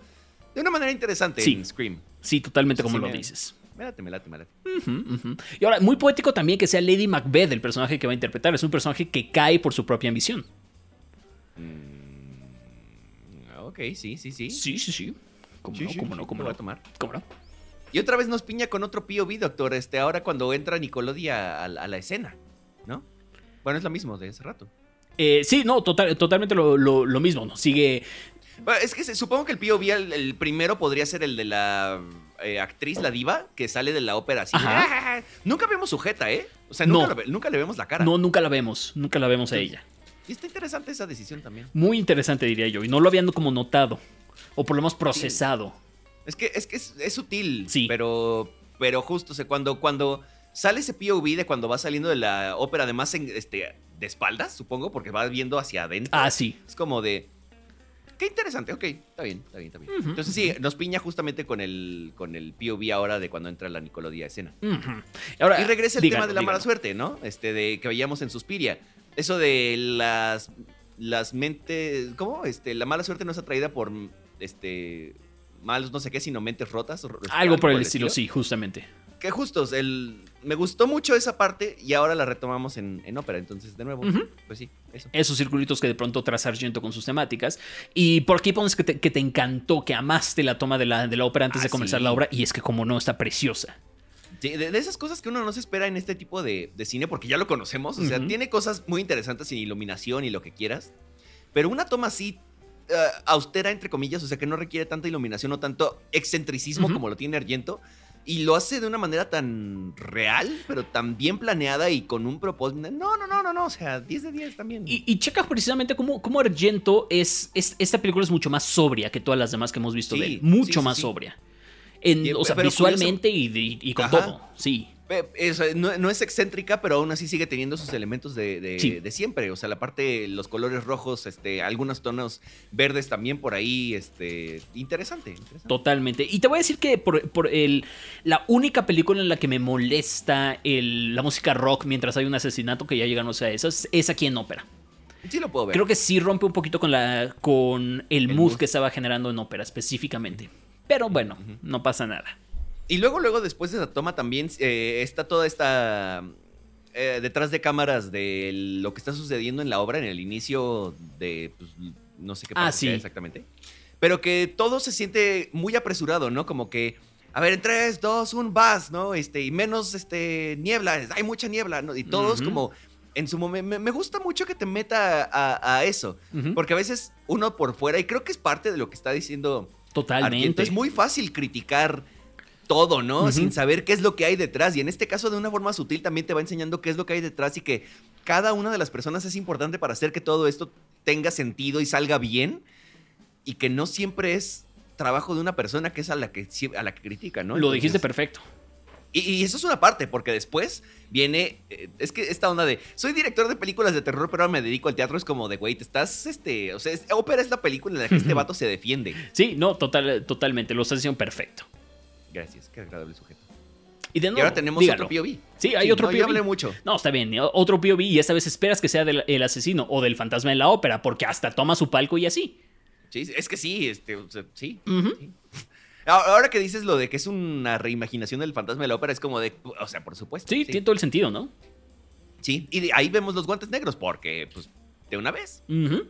de una manera interesante Sí. en Scream. Sí, totalmente como sí, lo me- dices. Me late, me late, me late. Y ahora, muy poético también que sea Lady Macbeth el personaje que va a interpretar. Es un personaje que cae por su propia ambición. Ah, Ok, sí, sí, sí. Sí, sí, sí. ¿Cómo Sí, no? sí, ¿Cómo sí, no? ¿Cómo lo voy no? a tomar. ¿Cómo no? Y otra vez nos piña con otro POV, doctor. Este, ahora cuando entra Nicolodia a, a la escena, ¿no? Bueno, es lo mismo de hace rato. Eh, sí, no, total- totalmente lo, lo- lo mismo. ¿no? Sigue. Bueno, es que se- supongo que el POV, el, el primero podría ser el de la eh, actriz, la diva, que sale de la ópera así. Ajá. Nunca vemos sujeta, ¿eh? O sea, nunca, No. lo ve- nunca le vemos la cara. No, nunca la vemos. Nunca la vemos a ella. Y está interesante esa decisión también. Muy interesante, diría yo. Y no lo habían como notado. O por lo menos procesado. Es que es, que es, es sutil, Sí. pero, pero justo, o sea, cuando, cuando sale ese POV de cuando va saliendo de la ópera, además en, este, de espaldas, supongo, porque va viendo hacia adentro. Ah, sí. Es como de. Qué interesante, ok, está bien, está bien, está bien. Entonces sí, nos piña justamente con el, con el POV ahora de cuando entra la Nicolodia a escena. Ahora, Y regresa el tema de la mala suerte, ¿no? Este, de que veíamos en Suspiria. Eso de las, las mentes. ¿Cómo? Este, la mala suerte no es atraída por este. Malos no sé qué, sino mentes rotas. o- Algo por el estilo, sí, justamente. Que justos, el, me gustó mucho esa parte y ahora la retomamos en, en ópera. Entonces, de nuevo, Ujú. pues sí, eso. Esos circulitos que de pronto traza Argento con sus temáticas. Y por aquí pones que te, que te encantó, que amaste la toma de la, de la ópera antes Ah, de comenzar sí. la obra. Y es que, como no, está preciosa. Sí, de, de esas cosas que uno no se espera en este tipo de, de cine, porque ya lo conocemos. O sea, Ujú. tiene cosas muy interesantes sin iluminación y lo que quieras. Pero una toma así eh, austera, entre comillas, o sea, que no requiere tanta iluminación o tanto excentricismo como lo tiene Argento. Y lo hace de una manera tan real, pero tan bien planeada y con un propósito. No, no, no, no, no. O sea, 10 de 10 también. Y, y checa precisamente cómo, cómo Argento es, es- Esta película es mucho más sobria que todas las demás que hemos visto de él. Mucho sí, sí, más sobria. En, o sea, visualmente y, con Ajá. todo. Sí. Eh, es, eh, no, no es excéntrica, pero aún así sigue teniendo sus elementos de, de- Sí. de siempre. O sea, la parte, los colores rojos, este, algunos tonos verdes también por ahí, este, interesante. interesante. Totalmente. Y te voy a decir que por, por el, la única película en la que me molesta el- la música rock mientras hay un asesinato, que ya llegamos a eso, es, es aquí en ópera. Sí lo puedo ver. Creo que sí rompe un poquito con, la, con el, El mood mood. que estaba generando en ópera específicamente. Pero bueno, no pasa nada. Y luego, luego, después de esa toma también eh, está toda esta... eh, detrás de cámaras de lo que está sucediendo en la obra en el inicio de... pues, no sé qué Ah, sí. exactamente. Pero que todo se siente muy apresurado, ¿no? Como que... A ver, en 3, 2, 1, vas, ¿no? Este, y menos este, niebla, hay mucha niebla, ¿no? Y todos como en su momento. Me, gusta mucho que te meta a, a eso. Porque a veces uno por fuera, y creo que es parte de lo que está diciendo Totalmente. Es muy fácil criticar todo, ¿no? Sin saber qué es lo que hay detrás. Y en este caso, de una forma sutil, también te va enseñando qué es lo que hay detrás y que cada una de las personas es importante para hacer que todo esto tenga sentido y salga bien. Y que no siempre es trabajo de una persona que es a la que, a la que critica, ¿no? Lo dijiste perfecto. y, y eso es una parte, porque después viene. eh, es que esta onda de. Soy director de películas de terror, pero ahora me dedico al teatro. Es como de, güey, te estás. este O sea, es- ópera es la película en la que este vato se defiende. Sí, no, total, totalmente. Lo estás haciendo perfecto. Gracias, qué agradable sujeto. Y de ahora tenemos dígalo. otro POV. Sí, hay otro no, POV. Yo hablé mucho. No, está bien. Otro POV y esta vez esperas que sea del el asesino o del fantasma en la ópera, porque hasta toma su palco y así. Sí, es que sí, este, o sea, sí. Sí. Ahora que dices lo de que es una reimaginación del fantasma de la ópera, es como de. O sea, por supuesto. Sí, tiene todo el sentido, ¿no? Sí, y de ahí vemos los guantes negros, porque, pues, de una vez. Ujú.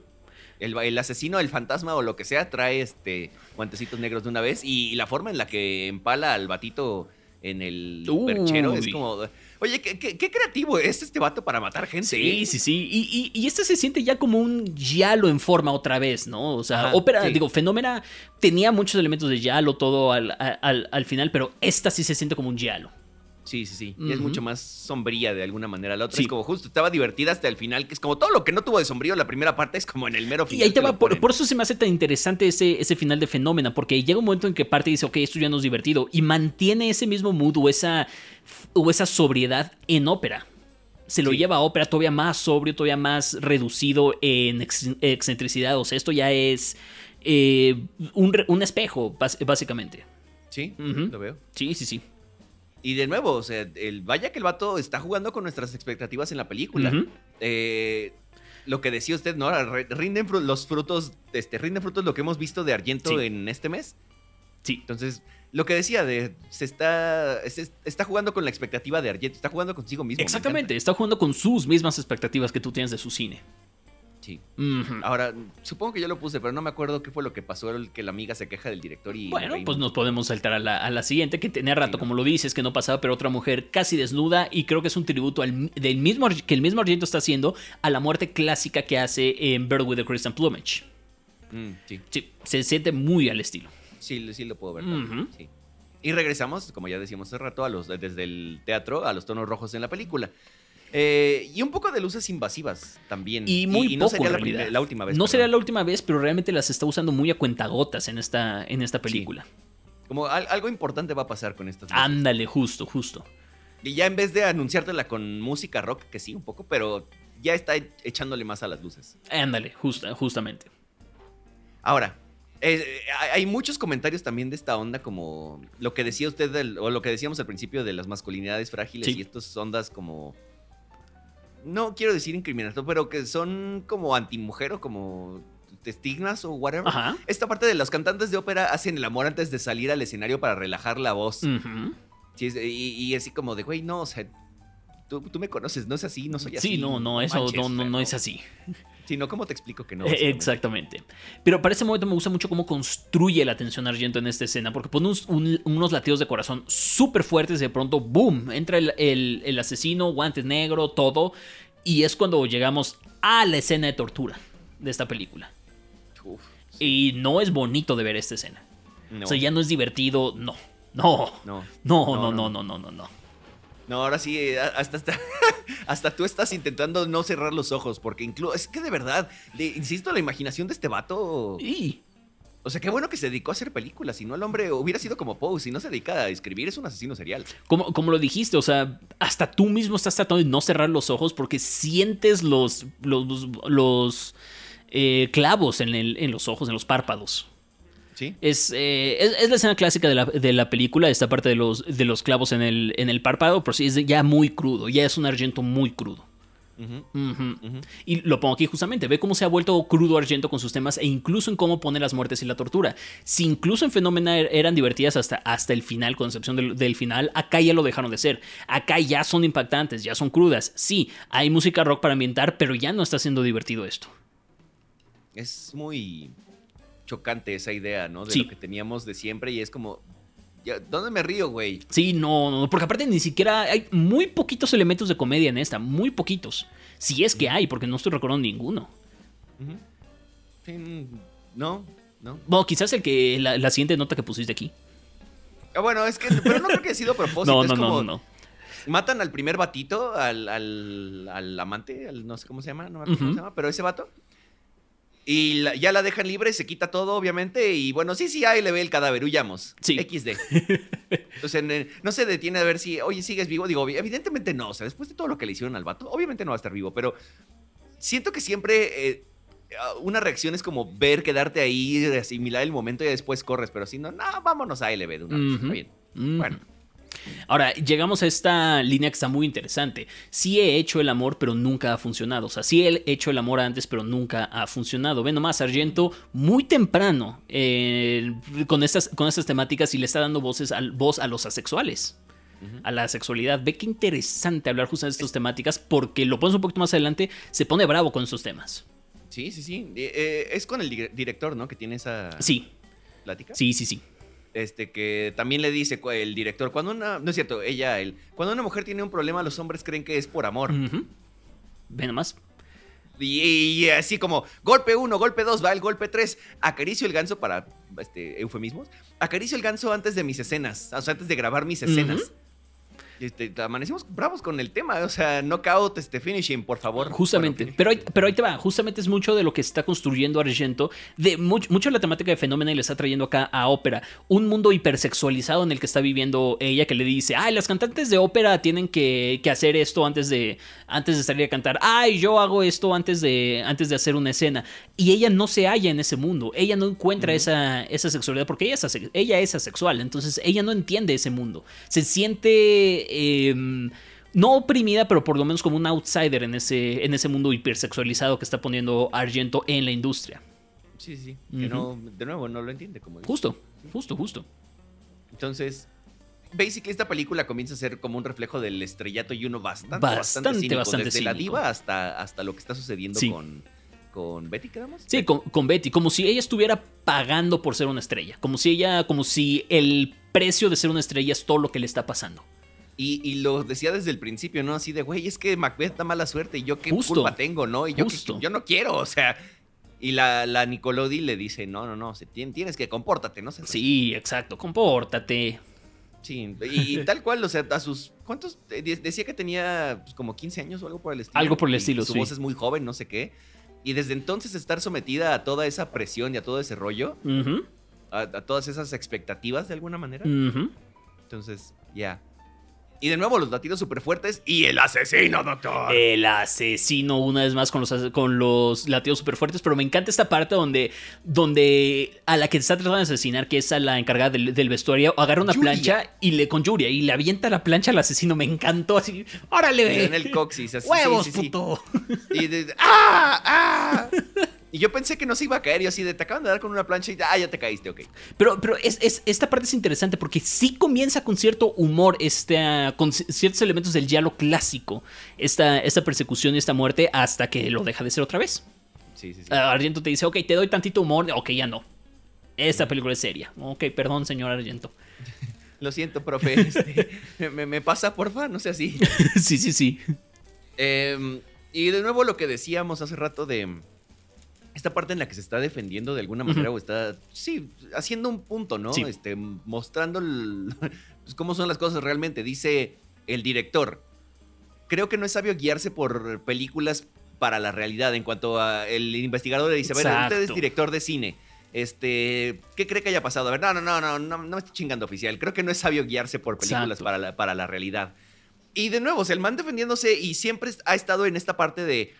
El, el asesino, el fantasma o lo que sea trae este guantecitos negros de una vez y, la forma en la que empala al batito en el Uy. perchero es como, oye, ¿qué, qué, qué creativo es este vato para matar gente. Sí, ¿eh? sí, sí. Y, y, y este se siente ya como un Yalo en forma otra vez, ¿no? O sea, Ajá, ópera, sí. digo, Fenómena tenía muchos elementos de Yalo todo al, al, al final, pero esta sí se siente como un Yalo. Sí, sí, sí. Y es mucho más sombría de alguna manera. La otra Sí. es como justo, estaba divertida hasta el final, que es como todo lo que no tuvo de sombrío la primera parte es como en el mero final. Y ahí te va, por, eso se me hace tan interesante ese, ese final de Fenómena, porque llega un momento en que parte y dice, ok, esto ya no es divertido, y mantiene ese mismo mood o esa, o esa sobriedad en ópera. Se lo Sí. lleva a ópera todavía más sobrio, todavía más reducido en ex- excentricidad. O sea, esto ya es eh, un, un espejo, básicamente. Sí, lo veo. Sí, sí, sí. Y de nuevo, o sea, el, vaya que el vato está jugando con nuestras expectativas en la película. Eh, lo que decía usted, ¿no? Rinden fru- los frutos, este, rinden frutos lo que hemos visto de Argento Sí. en este mes. Sí. Entonces, lo que decía de, se está, se está jugando con la expectativa de Argento, está jugando consigo mismo. me Exactamente, está jugando con sus mismas expectativas que tú tienes de su cine. Sí. Ahora, supongo que yo lo puse, pero no me acuerdo qué fue lo que pasó, el que la amiga se queja del director y... Bueno, pues nos podemos saltar a la, a la siguiente, que tenía rato, Sí, ¿no? como lo dices, que no pasaba, pero otra mujer casi desnuda, y creo que es un tributo al, del mismo, que el mismo Argento está haciendo a la muerte clásica que hace en Bird with the Christian Plumage. Mm, sí. Sí, se siente muy al estilo. Sí, sí lo puedo ver. Sí. Y regresamos, como ya decíamos hace rato, a los, desde el teatro a los tonos rojos en la película. Eh, y un poco de luces invasivas también. Y muy no poco, sería la, última vez. No perdón. sería la última vez, pero realmente las está usando muy a cuentagotas en esta, en esta película. Como al- algo importante va a pasar con estas luces. Ándale, justo, justo. Y ya en vez de anunciártela con música rock, que sí, un poco, pero ya está echándole más a las luces. Ándale, justa, justamente. Ahora, eh, hay- hay muchos comentarios también de esta onda, como lo que decía usted, del- o lo que decíamos al principio de las masculinidades frágiles Sí. y estas ondas como... No quiero decir incriminatorio, pero que son como antimujer o como testignas o whatever. Ajá. Esta parte de los cantantes de ópera hacen el amor antes de salir al escenario para relajar la voz. Y, y así como de, güey, no, o sea, tú, tú me conoces, no es así, no soy así. Sí, no, no, eso manches, no, no, no es así. Sí, no, ¿cómo te explico que no? Eh. Exactamente. Pero para ese momento me gusta mucho cómo construye la tensión Argento en esta escena, porque pone unos, un- unos latidos de corazón súper fuertes y de pronto, ¡boom! Entra el, el- el asesino, guantes negro, todo. Y es cuando llegamos a la escena de tortura de esta película. Uf, sí, Y no es bonito de ver esta escena. no, O sea, ya no es divertido, no. No. no. No, No, no, no, no. no, no, no, no. No, ahora sí, eh, hasta, hasta, hasta tú estás intentando no cerrar los ojos, porque incluso, es que de verdad, insisto, la imaginación de este vato, Y o sea, qué bueno que se dedicó a hacer películas, si no el hombre hubiera sido como Poe, si no se dedica a escribir, es un asesino serial. como, como lo dijiste, o sea, hasta tú mismo estás tratando de no cerrar los ojos porque sientes los, los, los, eh, clavos en, el- en los ojos, en los párpados. Sí. Es, eh, es, es la escena clásica de la, de la película, esta parte de los, de los clavos en el, en el párpado, pero sí es ya muy crudo, ya es un argento muy crudo. Y lo pongo aquí justamente, ve cómo se ha vuelto crudo Argento con sus temas e incluso en cómo pone las muertes y la tortura. Si incluso en Fenómena er, eran divertidas hasta, hasta el final, con excepción del, del, final, acá ya lo dejaron de ser. Acá ya son impactantes, ya son crudas. Sí, hay música rock para ambientar, pero ya no está siendo divertido esto. Es muy chocante esa idea, ¿no? De lo que teníamos de siempre y es como, ¿Dónde me río, güey? Sí, no, no, porque aparte ni siquiera hay muy poquitos elementos de comedia en esta, muy poquitos. Si es que hay, porque no estoy recordando ninguno. no, no. Bueno, quizás el que la, siguiente nota que pusiste aquí. Ah, bueno, es que, pero no creo que haya sido a propósito. no, no, no, no, Matan al primer batito, al, al, amante, no sé cómo se llama, no me acuerdo cómo se llama, pero ese vato. Y ya la dejan libre, se quita todo, obviamente. Y bueno, sí, sí, ahí le ve el cadáver, huyamos. Sí. XD. Entonces, no se detiene a ver si, oye, sigues vivo. Digo, evidentemente no. O sea, después de todo lo que le hicieron al vato, obviamente no va a estar vivo. Pero siento que siempre eh, una reacción es como ver, quedarte ahí, asimilar el momento y después corres. Pero si no, no, vámonos a LB de una vez. Está bien. Bueno. Ahora, llegamos a esta línea que está muy interesante. Sí he hecho el amor, pero nunca ha funcionado. O sea, sí he hecho el amor antes, pero nunca ha funcionado. Ve nomás, Sargento, muy temprano eh, con, estas, con estas temáticas y le está dando voces al, voz a los asexuales. A la sexualidad. Ve qué interesante hablar justamente de estas temáticas porque lo pones un poquito más adelante, se pone bravo con estos temas. Sí, sí, sí. Eh, eh, es con el director, ¿no? Que tiene esa sí. plática. Sí, sí, sí este, que también le dice el director, cuando una, no es cierto, ella, él, cuando una mujer tiene un problema, los hombres creen que es por amor. Ve nomás. Y, así como, golpe uno, golpe dos, va el golpe tres, acaricio el ganso para, este, eufemismos, acaricio el ganso antes de mis escenas, o sea, antes de grabar mis escenas. Este, amanecimos bravos con el tema, o sea, knockout, este, finishing, por favor. Justamente, pero, ahí, pero ahí te va, justamente es mucho de lo que está construyendo Argento, de mucho, mucho de la temática de Fenómeno y le está trayendo acá a ópera, un mundo hipersexualizado en el que está viviendo ella, que le dice, ay, las cantantes de ópera tienen que, hacer esto antes de, antes de salir a cantar, ay, yo hago esto antes de, antes de hacer una escena, y ella no se halla en ese mundo, ella no encuentra esa, esa sexualidad, porque ella es, ella es asexual, entonces ella no entiende ese mundo, se siente Em, no oprimida, pero por lo menos como un outsider en ese, en ese mundo hipersexualizado que está poniendo Argento en la industria. Sí, sí. Que no, de nuevo, no lo entiende como. Justo, justo, justo. Entonces, basically esta película comienza a ser como un reflejo del estrellato y uno bastante, bastante, bastante, desde la diva hasta, hasta lo que está sucediendo con, con Betty, ¿quedamos? Sí, con, con, Betty, como si ella estuviera pagando por ser una estrella, como si ella, como si el precio de ser una estrella es todo lo que le está pasando. Y, lo decía desde el principio, ¿no? Así de, güey, es que Macbeth da mala suerte y yo qué culpa tengo, ¿no? Y yo, yo no quiero, o sea. Y la, la Nicolodi le dice, no, no, no, tienes que compórtate, ¿no? Sí, exacto, compórtate. Sí, y, tal cual, o sea, a sus. ¿Cuántos? Decía que tenía pues, como 15 años o algo por el estilo. Algo por el estilo, Su voz es muy joven, no sé qué. Y desde entonces estar sometida a toda esa presión y a todo ese rollo, a, todas esas expectativas de alguna manera. Entonces, ya. Y de nuevo los latidos súper fuertes y el asesino, doctor. El asesino, una vez más con los, con los latidos súper fuertes. Pero me encanta esta parte donde, donde a la que está tratando de asesinar, que es a la encargada del, vestuario, agarra una plancha y le con Yuria y le avienta la plancha al asesino. Me encantó así. ¡Órale! En el coxis, así. ¡Huevos, puto! Y de, ¡Ah! ¡Ah! Y yo pensé que no se iba a caer y así de te acaban de dar con una plancha y ah, ya te caíste, ok. Pero, pero es, esta parte es interesante porque sí comienza con cierto humor, este, con ciertos elementos del diálogo clásico, esta, esta persecución y esta muerte hasta que lo deja de ser otra vez. Sí, sí, sí. Argento te dice, ok, te doy tantito humor, ok, ya no. Esta película es seria. Ok, perdón, señor Argento. Lo siento, profe. Este, me, me, pasa, porfa, no sé así. sí, sí, sí. Em, y de nuevo lo que decíamos hace rato de esta parte en la que se está defendiendo de alguna manera o está, sí, haciendo un punto, ¿no? Este, mostrando pues, cómo son las cosas realmente. Dice el director, creo que no es sabio guiarse por películas para la realidad. En cuanto a el investigador le dice, a ver, usted es director de cine. Este, ¿qué cree que haya pasado? A ver, no, no, no, no, no, no me estoy chingando oficial. Creo que no es sabio guiarse por películas para la, para la realidad. Y de nuevo, o el man defendiéndose y siempre ha estado en esta parte de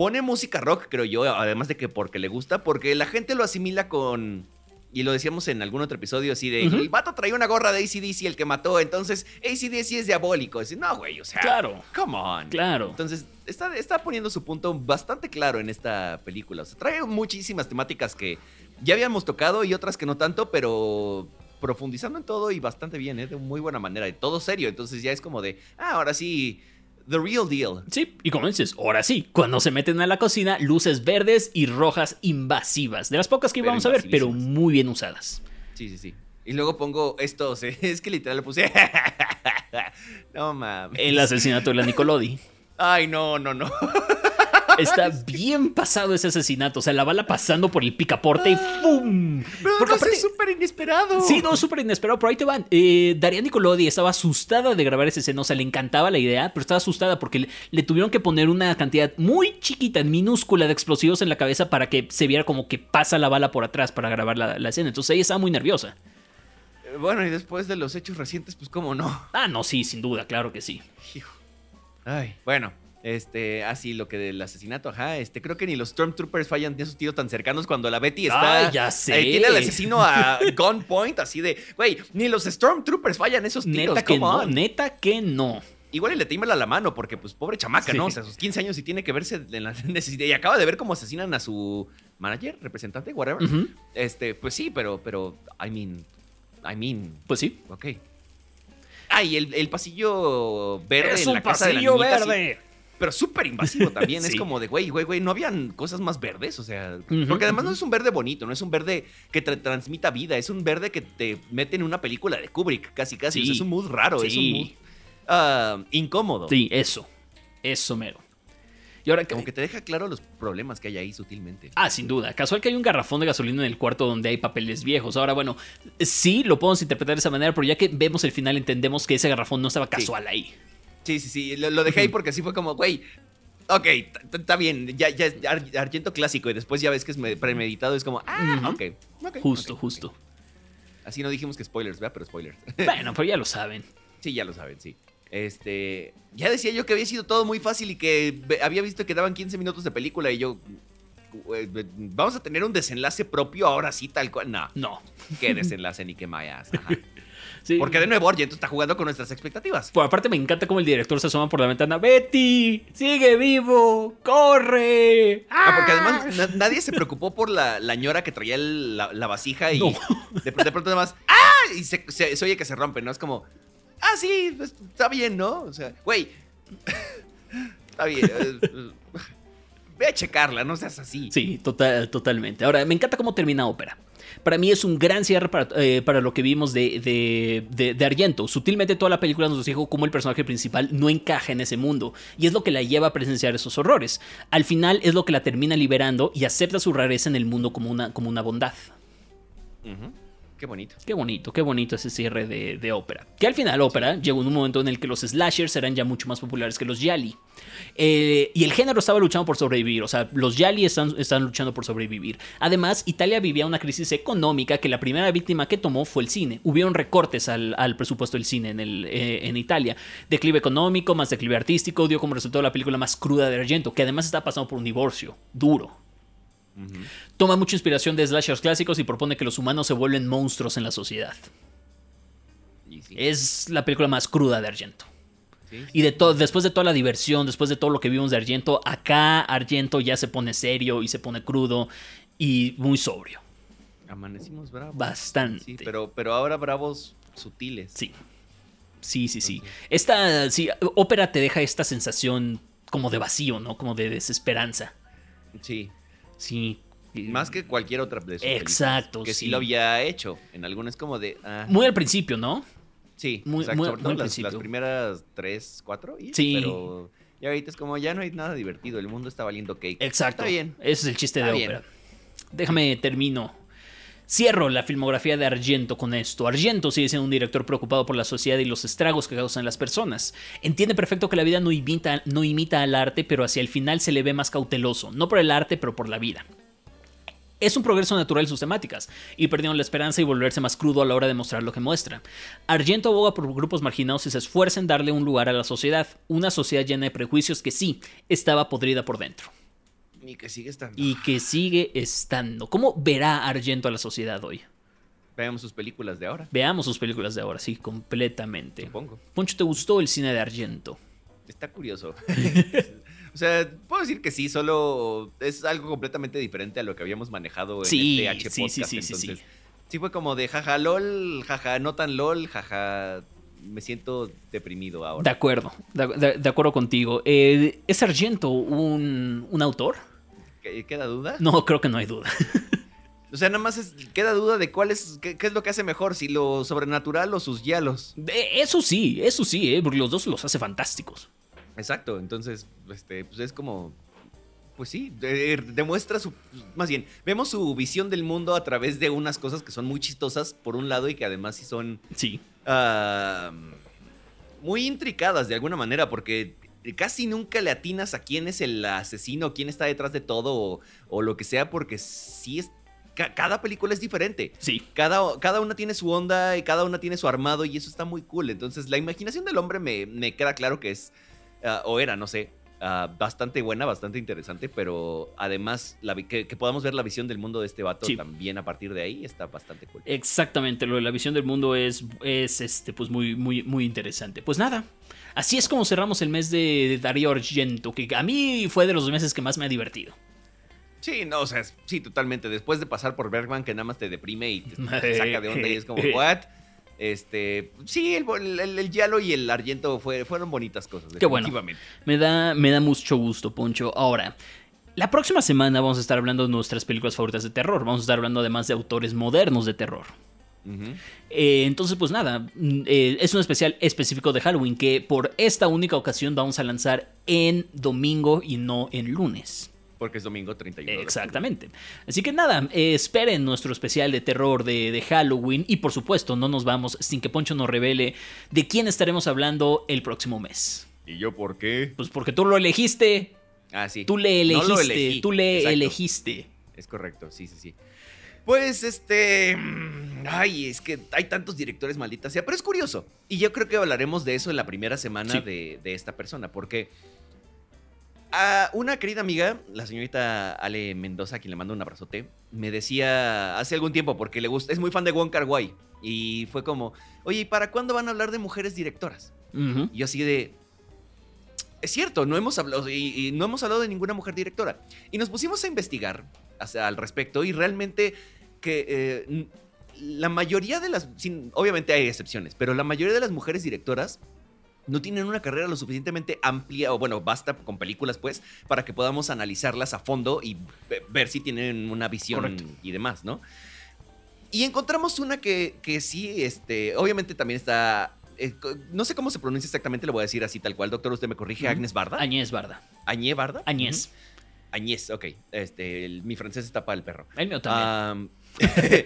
pone música rock, creo yo, además de que porque le gusta, porque la gente lo asimila con y lo decíamos en algún otro episodio así de, el vato traía una gorra de ACDC el que mató, entonces ACDC es diabólico. Así, no, güey, o sea, Claro. come on. Claro. Entonces, está, está poniendo su punto bastante claro en esta película. O sea, trae muchísimas temáticas que ya habíamos tocado y otras que no tanto, pero profundizando en todo y bastante bien, ¿eh? de muy buena manera, y todo serio. Entonces ya es como de, ah, ahora sí, the real deal. Sí, y como dices, ahora sí, cuando se meten a la cocina, luces verdes y rojas invasivas. De las pocas que íbamos a ver, pero muy bien usadas. Sí, sí, sí. Y luego pongo estos, ¿eh? es que literal le puse. no mames. El asesinato de la Nicolodi. Ay, no, no, no. Está bien pasado ese asesinato. O sea, la bala pasando por el picaporte y ¡fum! Pero Porque aparte- es súper inesperado. Sí, no, súper inesperado, pero ahí te van. Eh, Daria Nicolodi estaba asustada de grabar esa escena, o sea, le encantaba la idea, pero estaba asustada porque le, le tuvieron que poner una cantidad muy chiquita, minúscula de explosivos en la cabeza para que se viera como que pasa la bala por atrás para grabar la, la escena. Entonces ella estaba muy nerviosa. Eh, Bueno, y después de los hechos recientes, pues cómo no. Ah, no, sí, sin duda, claro que sí. Ay, bueno, este, así lo que del asesinato, ajá, este, creo que ni los Stormtroopers fallan de esos tiros tan cercanos cuando la Betty está. Ya sé. eh, tiene al asesino a gunpoint, así de, güey, ni los Stormtroopers fallan esos tiros, Neta que no, on. neta que no. Igual y le tiembla la mano, porque pues pobre chamaca, Sí. ¿no? O sea, a sus 15 años y tiene que verse en la necesidad. Y acaba de ver cómo asesinan a su manager, representante, whatever. Este, pues sí, pero, pero, I mean, I mean, Pues sí. ok. Ah, y el, el pasillo verde es en un la casa de la pasillo sí, verde. Pero súper invasivo también. Sí. Es como de, güey, güey, güey, no habían cosas más verdes. O sea, porque además no es un verde bonito, no es un verde que te transmita vida, es un verde que te mete en una película de Kubrick, casi, casi. O sea, es un mood raro, es un mood ah, incómodo. Sí, eso. Eso mero. Y ahora que. Como que te deja claro los problemas que hay ahí sutilmente. Ah, sin duda. Casual que hay un garrafón de gasolina en el cuarto donde hay papeles viejos. Ahora, bueno, sí lo podemos interpretar de esa manera, pero ya que vemos el final entendemos que ese garrafón no estaba casual ahí. Sí, sí, sí. Lo, lo dejé ahí porque así fue como, güey. Ok, está bien, ya, ya es ar- Argento clásico y después ya ves que es me- premeditado, es como, ah, Ujú. ok, ok, Justo, justo. Así no dijimos que spoilers, ¿verdad? Pero spoilers. Bueno, pero ya lo saben. sí, ya lo saben, sí. Este, ya decía yo que había sido todo muy fácil y que había visto que daban 15 minutos de película y yo, "Güey, vamos a tener un desenlace propio ahora sí, tal cual. No, No. qué desenlace ni qué mayas. ajá. Sí. Porque de nuevo Argento está jugando con nuestras expectativas. Por aparte me encanta cómo el director se asoma por la ventana. Betty, sigue vivo, corre. Ah, porque además na- nadie se preocupó por la, la ñora que traía el- la, la vasija y No. de, de pronto nada más, ¡ah! Y se, se- se oye que se rompe, ¿no? Es como, ah, sí, pues, está bien, ¿no? O sea, güey, está bien. eh, Ve a checarla, no seas así. Sí, total, totalmente. Ahora, me encanta cómo termina ópera. Para mí es un gran cierre para, eh, para lo que vimos de, de, de- de Argento. Sutilmente toda la película nos dijo cómo el personaje principal no encaja en ese mundo. Y es lo que la lleva a presenciar esos horrores. Al final es lo que la termina liberando y acepta su rareza en el mundo como una, como una bondad. Qué bonito. Qué bonito, qué bonito ese cierre de, de ópera. Que al final ópera llegó en un momento en el que los slashers eran ya mucho más populares que los yali. Eh, y el género estaba luchando por sobrevivir, o sea, los yali están, están luchando por sobrevivir. Además, Italia vivía una crisis económica que la primera víctima que tomó fue el cine. Hubieron recortes al, al presupuesto del cine en, el, eh, en Italia. Declive económico, más declive artístico, dio como resultado la película más cruda de Argento, que además está pasando por un divorcio duro. Toma mucha inspiración de slashers clásicos y propone que los humanos se vuelven monstruos en la sociedad. Es la película más cruda de Argento. Sí, Y de todo, después de toda la diversión, después de todo lo que vimos de Argento, acá Argento ya se pone serio y se pone crudo y muy sobrio. Amanecimos bravos. Bastante. Sí, pero, pero ahora bravos sutiles. Sí. Sí, sí, sí. Entonces- Esta, sí, ópera te deja esta sensación como de vacío, ¿no? Como de desesperanza. Sí. Sí. Más que cualquier otra de sus películas, Exacto, Que sí. sí. lo había hecho. En algunas como de. ah, Muy al principio, ¿no? Sí, muy- exacto, muy- sobre todo muy al las, primeras tres, cuatro. y- Sí. Pero ya ahorita es como ya no hay nada divertido. El mundo está valiendo cake. Exacto. Está bien. Ese es el chiste Está de bien. ópera. Déjame termino. Cierro la filmografía de Argento con esto. Argento sigue siendo un director preocupado por la sociedad y los estragos que causan las personas. Entiende perfecto que la vida no imita, no imita al arte, pero hacia el final se le ve más cauteloso. No por el arte, pero por la vida. Es un progreso natural en sus temáticas, y perdieron la esperanza y volverse más crudo a la hora de mostrar lo que muestra. Argento aboga por grupos marginados y se esfuerza en darle un lugar a la sociedad, una sociedad llena de prejuicios que sí, estaba podrida por dentro Y que sigue estando. y que sigue estando. ¿Cómo verá Argento a la sociedad hoy? Veamos sus películas de ahora, Veamos sus películas de ahora, sí, completamente. supongo. Poncho, ¿te gustó el cine de Argento? Está curioso. o sea, puedo decir que sí, solo es algo completamente diferente a lo que habíamos manejado en Sí, este H podcast. sí, sí, sí, entonces, sí. sí fue como de jaja lol, jaja no tan lol, jaja me siento deprimido De ahora. acuerdo, de, de- de acuerdo contigo. Eh, ¿Es Argento un, un autor? ¿Qué- ¿Queda duda? No, creo que no hay duda. O sea, nada más es- queda duda de cuál es, qué, qué es lo que hace mejor, si lo sobrenatural o sus yalos. De- eso sí, eso sí, eh, porque los dos los hace fantásticos. Exacto, entonces, este, pues es como, pues sí, de- demuestra su, más bien, vemos su visión del mundo a través de unas cosas que son muy chistosas por un lado y que además sí son Sí, ah, muy intricadas de alguna manera porque casi nunca le atinas a quién es el asesino, quién está detrás de todo o, o lo que sea porque sí es, ca- cada película es diferente. sí. Cada, cada una tiene su onda y cada una tiene su armado y eso está muy cool. Entonces, la imaginación del hombre me, me queda claro que es, ah, o era, no sé, ah, bastante buena, bastante interesante, pero además la que, que podamos ver la visión del mundo de este vato Sí. también a partir de ahí está bastante cool. Exactamente, lo de la visión del mundo es, es este, pues muy, muy, muy interesante. Pues nada, así es como cerramos el mes de, de Darío Argento, que a mí fue de los meses que más me ha divertido. Sí, no, o sea, sí, totalmente. Después de pasar por Bergman, que nada más te deprime y te, te saca de onda y es como, ¿what? Este, sí, el, el, el Yalo y el Argento fue, fueron bonitas cosas. Qué bueno. Me da, me da mucho gusto, Poncho. Ahora, la próxima semana vamos a estar hablando de nuestras películas favoritas de terror. Vamos a estar hablando además de autores modernos de terror. Eh, entonces, pues nada, mm, eh, es un especial específico de Halloween que por esta única ocasión vamos a lanzar en domingo y no en lunes. Porque es domingo 31. de octubre. Exactamente. Así que nada, eh, esperen nuestro especial de terror de, de Halloween y por supuesto no nos vamos sin que Poncho nos revele de quién estaremos hablando el próximo mes. ¿Y yo por qué? Pues porque tú lo elegiste, Ah, sí. tú le No elegiste, lo elegí, tú le exacto. elegiste. Es correcto, sí, sí, sí. Pues este. mm, Ay, es que hay tantos directores maldita sea. Pero es curioso. Y yo creo que hablaremos de eso en la primera semana Sí. de, de esta persona. Porque. A una querida amiga, la señorita Ale Mendoza, a quien le mando un abrazote, me decía hace algún tiempo, porque le gusta, es muy fan de Wong Kar Wai. Y fue como, oye, ¿y para cuándo van a hablar de mujeres directoras? Y yo así de. Es cierto, no hemos hablado, y, y no hemos hablado de ninguna mujer directora. Y nos pusimos a investigar hacia- al respecto y realmente que eh, la mayoría de las, sin- obviamente hay excepciones, pero la mayoría de las mujeres directoras no tienen una carrera lo suficientemente amplia, o bueno, basta con películas pues, para que podamos analizarlas a fondo y ve- ver si tienen una visión Correcto. y demás, ¿no? Y encontramos una que, que sí, este, obviamente también está... eh, no sé cómo se pronuncia exactamente, lo voy a decir así tal cual, doctor, usted me corrige. Agnes Barda. Añez Barda. Añé Barda. Añez. Añez, ok. Este, el- mi francés está para el perro. El mío también. Am,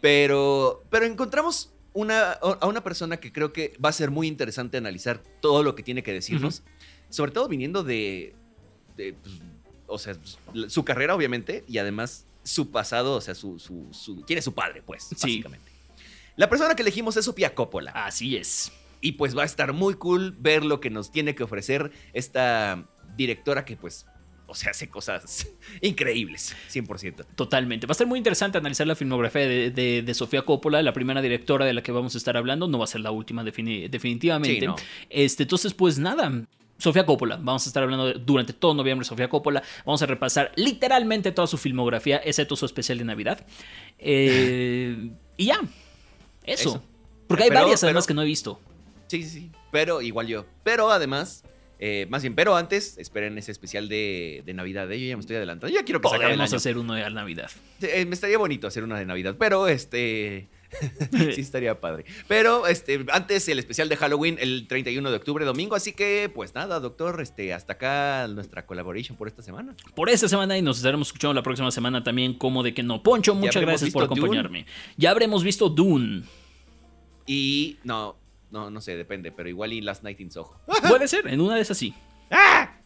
pero, pero encontramos una, a una persona que creo que va a ser muy interesante analizar todo lo que tiene que decirnos. Sobre todo viniendo de, de, pues, o sea, pues, su carrera, obviamente, y además su pasado, o sea, su, su, su- quién es su padre, pues, Sí. básicamente. La persona que elegimos es Sofía Coppola. Así es. Y pues va a estar muy cool ver lo que nos tiene que ofrecer esta directora que pues, o sea, hace cosas increíbles, 100%. Totalmente. Va a ser muy interesante analizar la filmografía de, de- de Sofía Coppola, la primera directora de la que vamos a estar hablando. No va a ser la última, defini- definitivamente. Sí, no. este, entonces, pues nada. Sofía Coppola, vamos a estar hablando de- durante todo noviembre Sofía Coppola. Vamos a repasar literalmente toda su filmografía, excepto su especial de Navidad. Eh, y ya, eso. Eso. Porque hay Pero- varias además pero- que no he visto. Sí, sí, sí. Pero igual yo. Pero además, eh, más bien, pero antes, esperen ese especial de, de Navidad. ¿eh? Yo ya me estoy adelantando. Ya quiero que se acabe el Podemos año. hacer uno de Navidad. Eh, me estaría bonito hacer una de Navidad, pero este... sí estaría padre. Pero este, antes el especial de Halloween el 31 de octubre, domingo. Así que, pues nada, doctor, este, hasta acá nuestra collaboration por esta semana. por esta semana y nos estaremos escuchando la próxima semana también como de que no. Poncho, muchas gracias por Dune. acompañarme. Ya habremos visto Dune. Y no, no, no sé, depende, pero igual y Last Night in Soho. Puede ser, en una de esas sí. ¡Ah!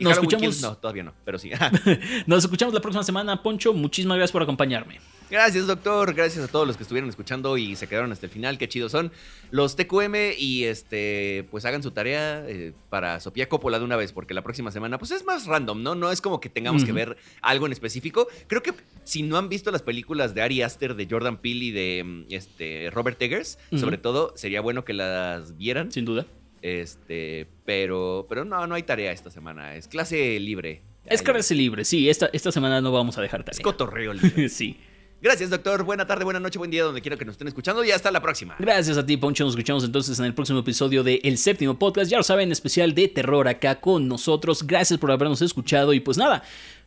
Nos escuchamos- Kills, no, todavía no, pero sí. Nos escuchamos la próxima semana. Poncho, muchísimas gracias por acompañarme. Gracias, doctor. Gracias a todos los que estuvieron escuchando y se quedaron hasta el final. Qué chidos son los TQM. Y este, pues hagan su tarea eh, para Sofía Coppola de una vez, porque la próxima semana, pues es más random, ¿no? No es como que tengamos que ver algo en específico. Creo que si no han visto las películas de Ari Aster, de Jordan Peele y de mm, este, Robert Eggers, sobre todo, sería bueno que las vieran. Sin duda. Este, pero, pero no, no hay tarea esta semana. Es clase libre. Es clase libre, sí. Esta, esta semana no vamos a dejar Es tarea. cotorreo libre. sí. Gracias, doctor. Buena tarde, buena noche, buen día, donde quiera que nos estén escuchando. Y hasta la próxima. Gracias a ti, Poncho. Nos escuchamos entonces en el próximo episodio de El Séptimo Podcast. Ya lo saben, especial de terror acá con nosotros. Gracias por habernos escuchado. Y pues nada,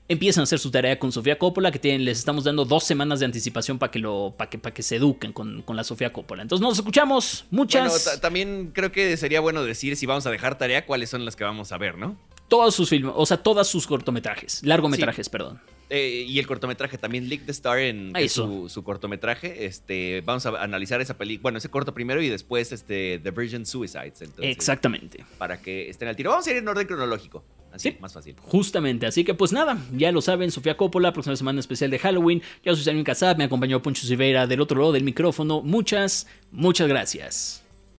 empiezan a hacer su tarea con Sofía Coppola, que tienen, les estamos dando dos semanas de anticipación para que, lo, para que, para que se eduquen con, con la Sofía Coppola. Entonces nos escuchamos. Muchas. Bueno, también creo que sería bueno decir si vamos a dejar tarea, cuáles son las que vamos a ver, ¿no? todos sus filmes, o sea, todas sus cortometrajes, largometrajes, perdón. Eh, y el cortometraje también, Lick the Star, en su, su cortometraje. Este, vamos a analizar esa película, bueno, ese corto primero y después este, The Virgin Suicides. Entonces, Exactamente. Para que estén al tiro. Vamos a ir en orden cronológico. Así, Sí. más fácil. Justamente, así que pues nada, ya lo saben, Sofía Coppola, próxima semana especial de Halloween. Yo soy Samuel Casab, me acompañó Poncho Silveira del otro lado del micrófono. Muchas, muchas gracias.